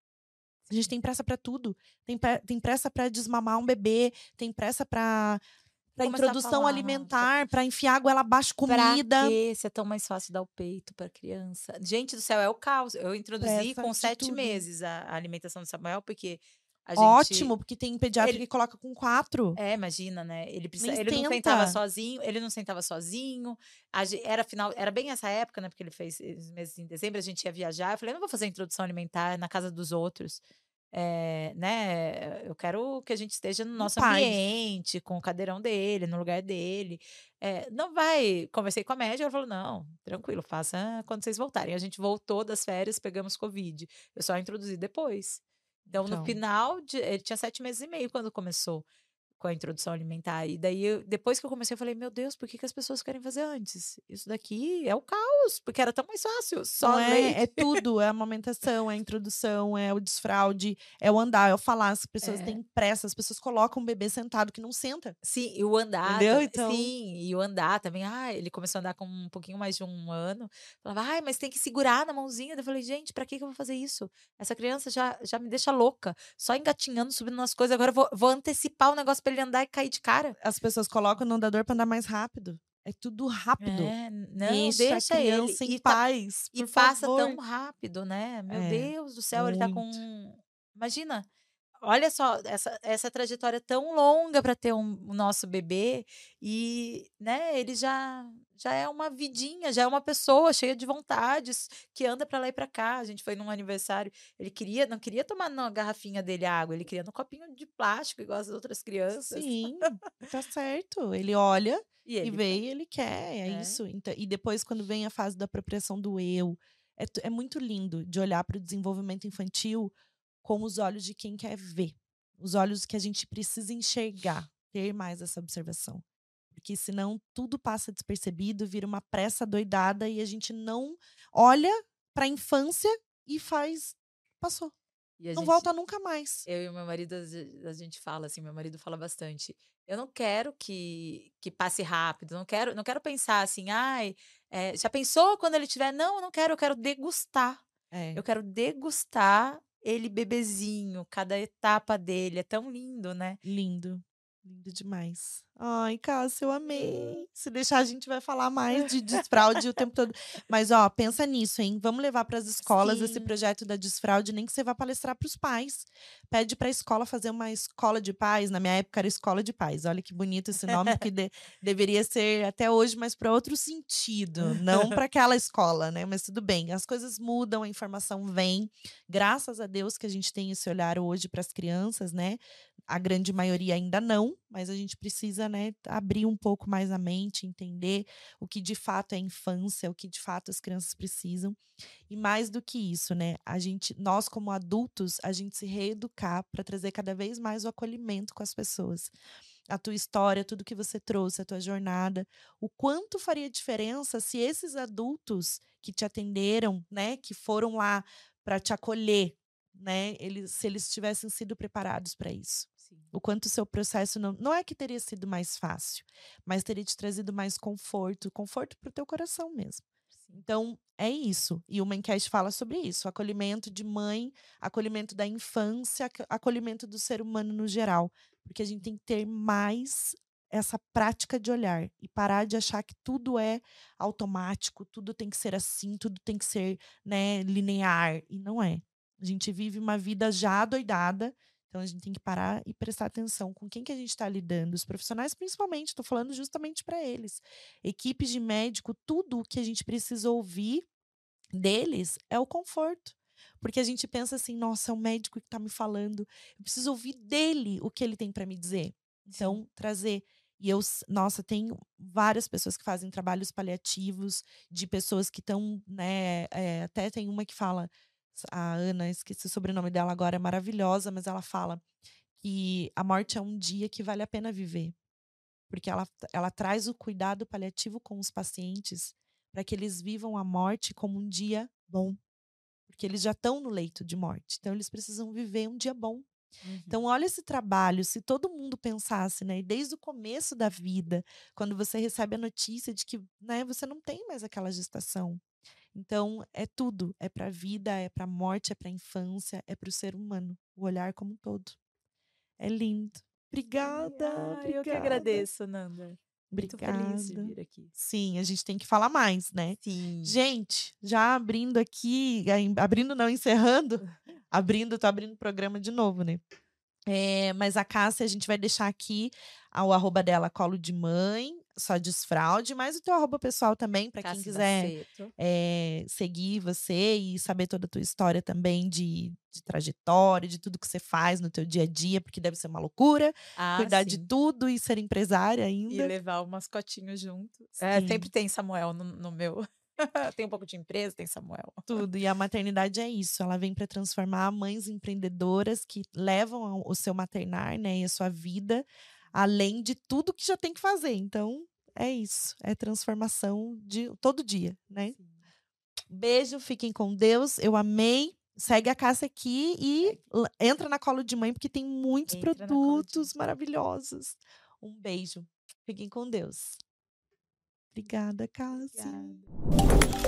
A gente tem pressa para tudo. Tem, tem pressa para desmamar um bebê, tem pressa para para introdução alimentar, para enfiar água ela abaixo comida. Pra quê? Se é tão mais fácil dar o peito pra criança. Gente do céu, é o caos. Eu introduzi com sete tudo. meses a, a alimentação do Samuel, porque gente. Ótimo, porque tem pediatra ele- que coloca com quatro. É, imagina, né? Ele, precisa, ele não sentava sozinho, ele não sentava sozinho. A era final, era bem essa época, né? Porque ele fez os meses em dezembro, a gente ia viajar. Eu falei, eu não vou fazer introdução alimentar na casa dos outros. É, né? Eu quero que a gente esteja no nosso paz. ambiente, com o cadeirão dele, no lugar dele. É, não vai. Conversei com a médica, ela falou: não, tranquilo, faça quando vocês voltarem. A gente voltou das férias, pegamos Covid. Eu só introduzi depois. Então, Então. no final, de, ele tinha sete meses e meio quando começou com a introdução alimentar. E daí, eu- depois que eu comecei, eu falei, meu Deus, por que, que as pessoas querem fazer antes? Isso daqui é o caos, porque era tão mais fácil. Só é, é tudo, é a amamentação, é a introdução, é o desfraude, é o andar, é o falar. As pessoas É. têm pressa, as pessoas colocam o bebê sentado que não senta. Sim, e o andar. Entendeu? Então- Sim, e o andar também. Ah, ele começou a andar com um pouquinho mais de um ano. Falava, ai, mas tem que segurar na mãozinha. Eu falei, gente, pra que, que eu vou fazer isso? Essa criança já, já me deixa louca. Só engatinhando, subindo nas coisas. Agora eu vou, vou antecipar o negócio pra ele andar e cair de cara. As pessoas colocam no andador para andar mais rápido. É tudo rápido. É, não, deixa, deixa, a ele. em tá- paz. E por passa favor. tão rápido, né? Meu É, Deus do céu, ele tá com. muito. Imagina, olha só, essa, essa trajetória tão longa para ter um, o nosso bebê e, né, ele já já é uma vidinha, já é uma pessoa cheia de vontades, que anda para lá e para cá. A gente foi num aniversário, ele queria, não queria tomar na garrafinha dele água, ele queria no copinho de plástico igual as outras crianças. Sim, tá certo. Ele olha E e ele vê e ele quer, é, É. isso. Então, e depois quando vem a fase da apropriação do eu, é, é muito lindo de olhar para o desenvolvimento infantil com os olhos de quem quer ver, os olhos que a gente precisa enxergar, ter mais essa observação. Porque senão tudo passa despercebido, vira uma pressa doidada e a gente não olha para a infância e faz passou, não gente- volta nunca mais. Eu e o meu marido, a gente fala assim, meu marido fala bastante. Eu não quero que, que passe rápido, não quero, não quero pensar assim, ai, é, já pensou quando ele tiver? Não, eu não quero, eu quero degustar. É. Eu quero degustar ele bebezinho, cada etapa dele. É tão lindo, né? Lindo. Lindo demais. Ai, Cássia, eu amei. Se deixar, a gente vai falar mais de desfraude o tempo todo. Mas, ó, pensa nisso, hein? Vamos levar para as escolas esse Sim. projeto da desfraude, nem que você vá palestrar para os pais. Pede para a escola fazer uma escola de pais. Na minha época era escola de pais. Olha que bonito esse nome, que de- deveria ser até hoje, mas para outro sentido. Não para aquela escola, né? Mas tudo bem. As coisas mudam, a informação vem. Graças a Deus que a gente tem esse olhar hoje para as crianças, né? a grande maioria ainda não, mas a gente precisa, né, abrir um pouco mais a mente, entender o que de fato é infância, o que de fato as crianças precisam. E mais do que isso, né, a gente, nós como adultos, a gente se reeducar para trazer cada vez mais o acolhimento com as pessoas. A tua história, tudo que você trouxe, a tua jornada, o quanto faria diferença se esses adultos que te atenderam, né, que foram lá para te acolher, né, eles, se eles tivessem sido preparados para isso Sim. o quanto o seu processo não, não é que teria sido mais fácil, mas teria te trazido mais conforto, conforto para o teu coração mesmo. Então, é isso. E o Mencast fala sobre isso: acolhimento de mãe, acolhimento da infância, aco- acolhimento do ser humano no geral. Porque a gente tem que ter mais essa prática de olhar e parar de achar que tudo é automático, tudo tem que ser assim, tudo tem que ser né, linear. E não é. A gente vive uma vida já doidada, então a gente tem que parar e prestar atenção com quem que a gente está lidando, os profissionais principalmente, estou falando justamente para eles. Equipes de médico, tudo o que a gente precisa ouvir deles é o conforto. Porque a gente pensa assim, nossa, é o médico que está me falando, eu preciso ouvir dele o que ele tem para me dizer. Então, trazer. E eu, nossa, tem várias pessoas que fazem trabalhos paliativos, de pessoas que estão, né? é, até tem uma que fala, a Ana, esqueci o sobrenome dela agora, é maravilhosa, mas ela fala que a morte é um dia que vale a pena viver. Porque ela, ela traz o cuidado paliativo com os pacientes para que eles vivam a morte como um dia bom. Porque eles já estão no leito de morte. Então, eles precisam viver um dia bom. Uhum. Então, olha esse trabalho. Se todo mundo pensasse, né? E desde o começo da vida, quando você recebe a notícia de que né, você não tem mais aquela gestação. Então, é tudo. É para a vida, é para a morte, é para a infância, é para o ser humano. O olhar como um todo. É lindo. Obrigada. Ai, eu que obrigada, agradeço, Nanda. Muito Obrigada. feliz de vir aqui. Sim, a gente tem que falar mais, né? Sim. Gente, já abrindo aqui, abrindo não, encerrando, abrindo, tô abrindo o programa de novo, né? É, mas a Cássia, a gente vai deixar aqui o arroba dela, colo de mãe, só desfraude, mas o teu arroba pessoal também, para quem Cássia quiser é, seguir você e saber toda a tua história também de, de trajetória, de tudo que você faz no teu dia a dia, porque deve ser uma loucura, Ah, cuidar de sim. tudo e ser empresária E ainda. levar o mascotinho junto. É, sempre tem Samuel no, no meu. tem um pouco de empresa, tem Samuel. Tudo. E a maternidade é isso. Ela vem para transformar mães empreendedoras que levam o seu maternar, né, e a sua vida, além de tudo que já tem que fazer. Então, é isso. É transformação de todo dia, né? Beijo, fiquem com Deus. Eu amei. Segue a Cássia aqui e entra na colo de mãe, porque tem muitos Entra produtos maravilhosos. Um beijo. Fiquem com Deus. Obrigada, Cássia. Obrigada.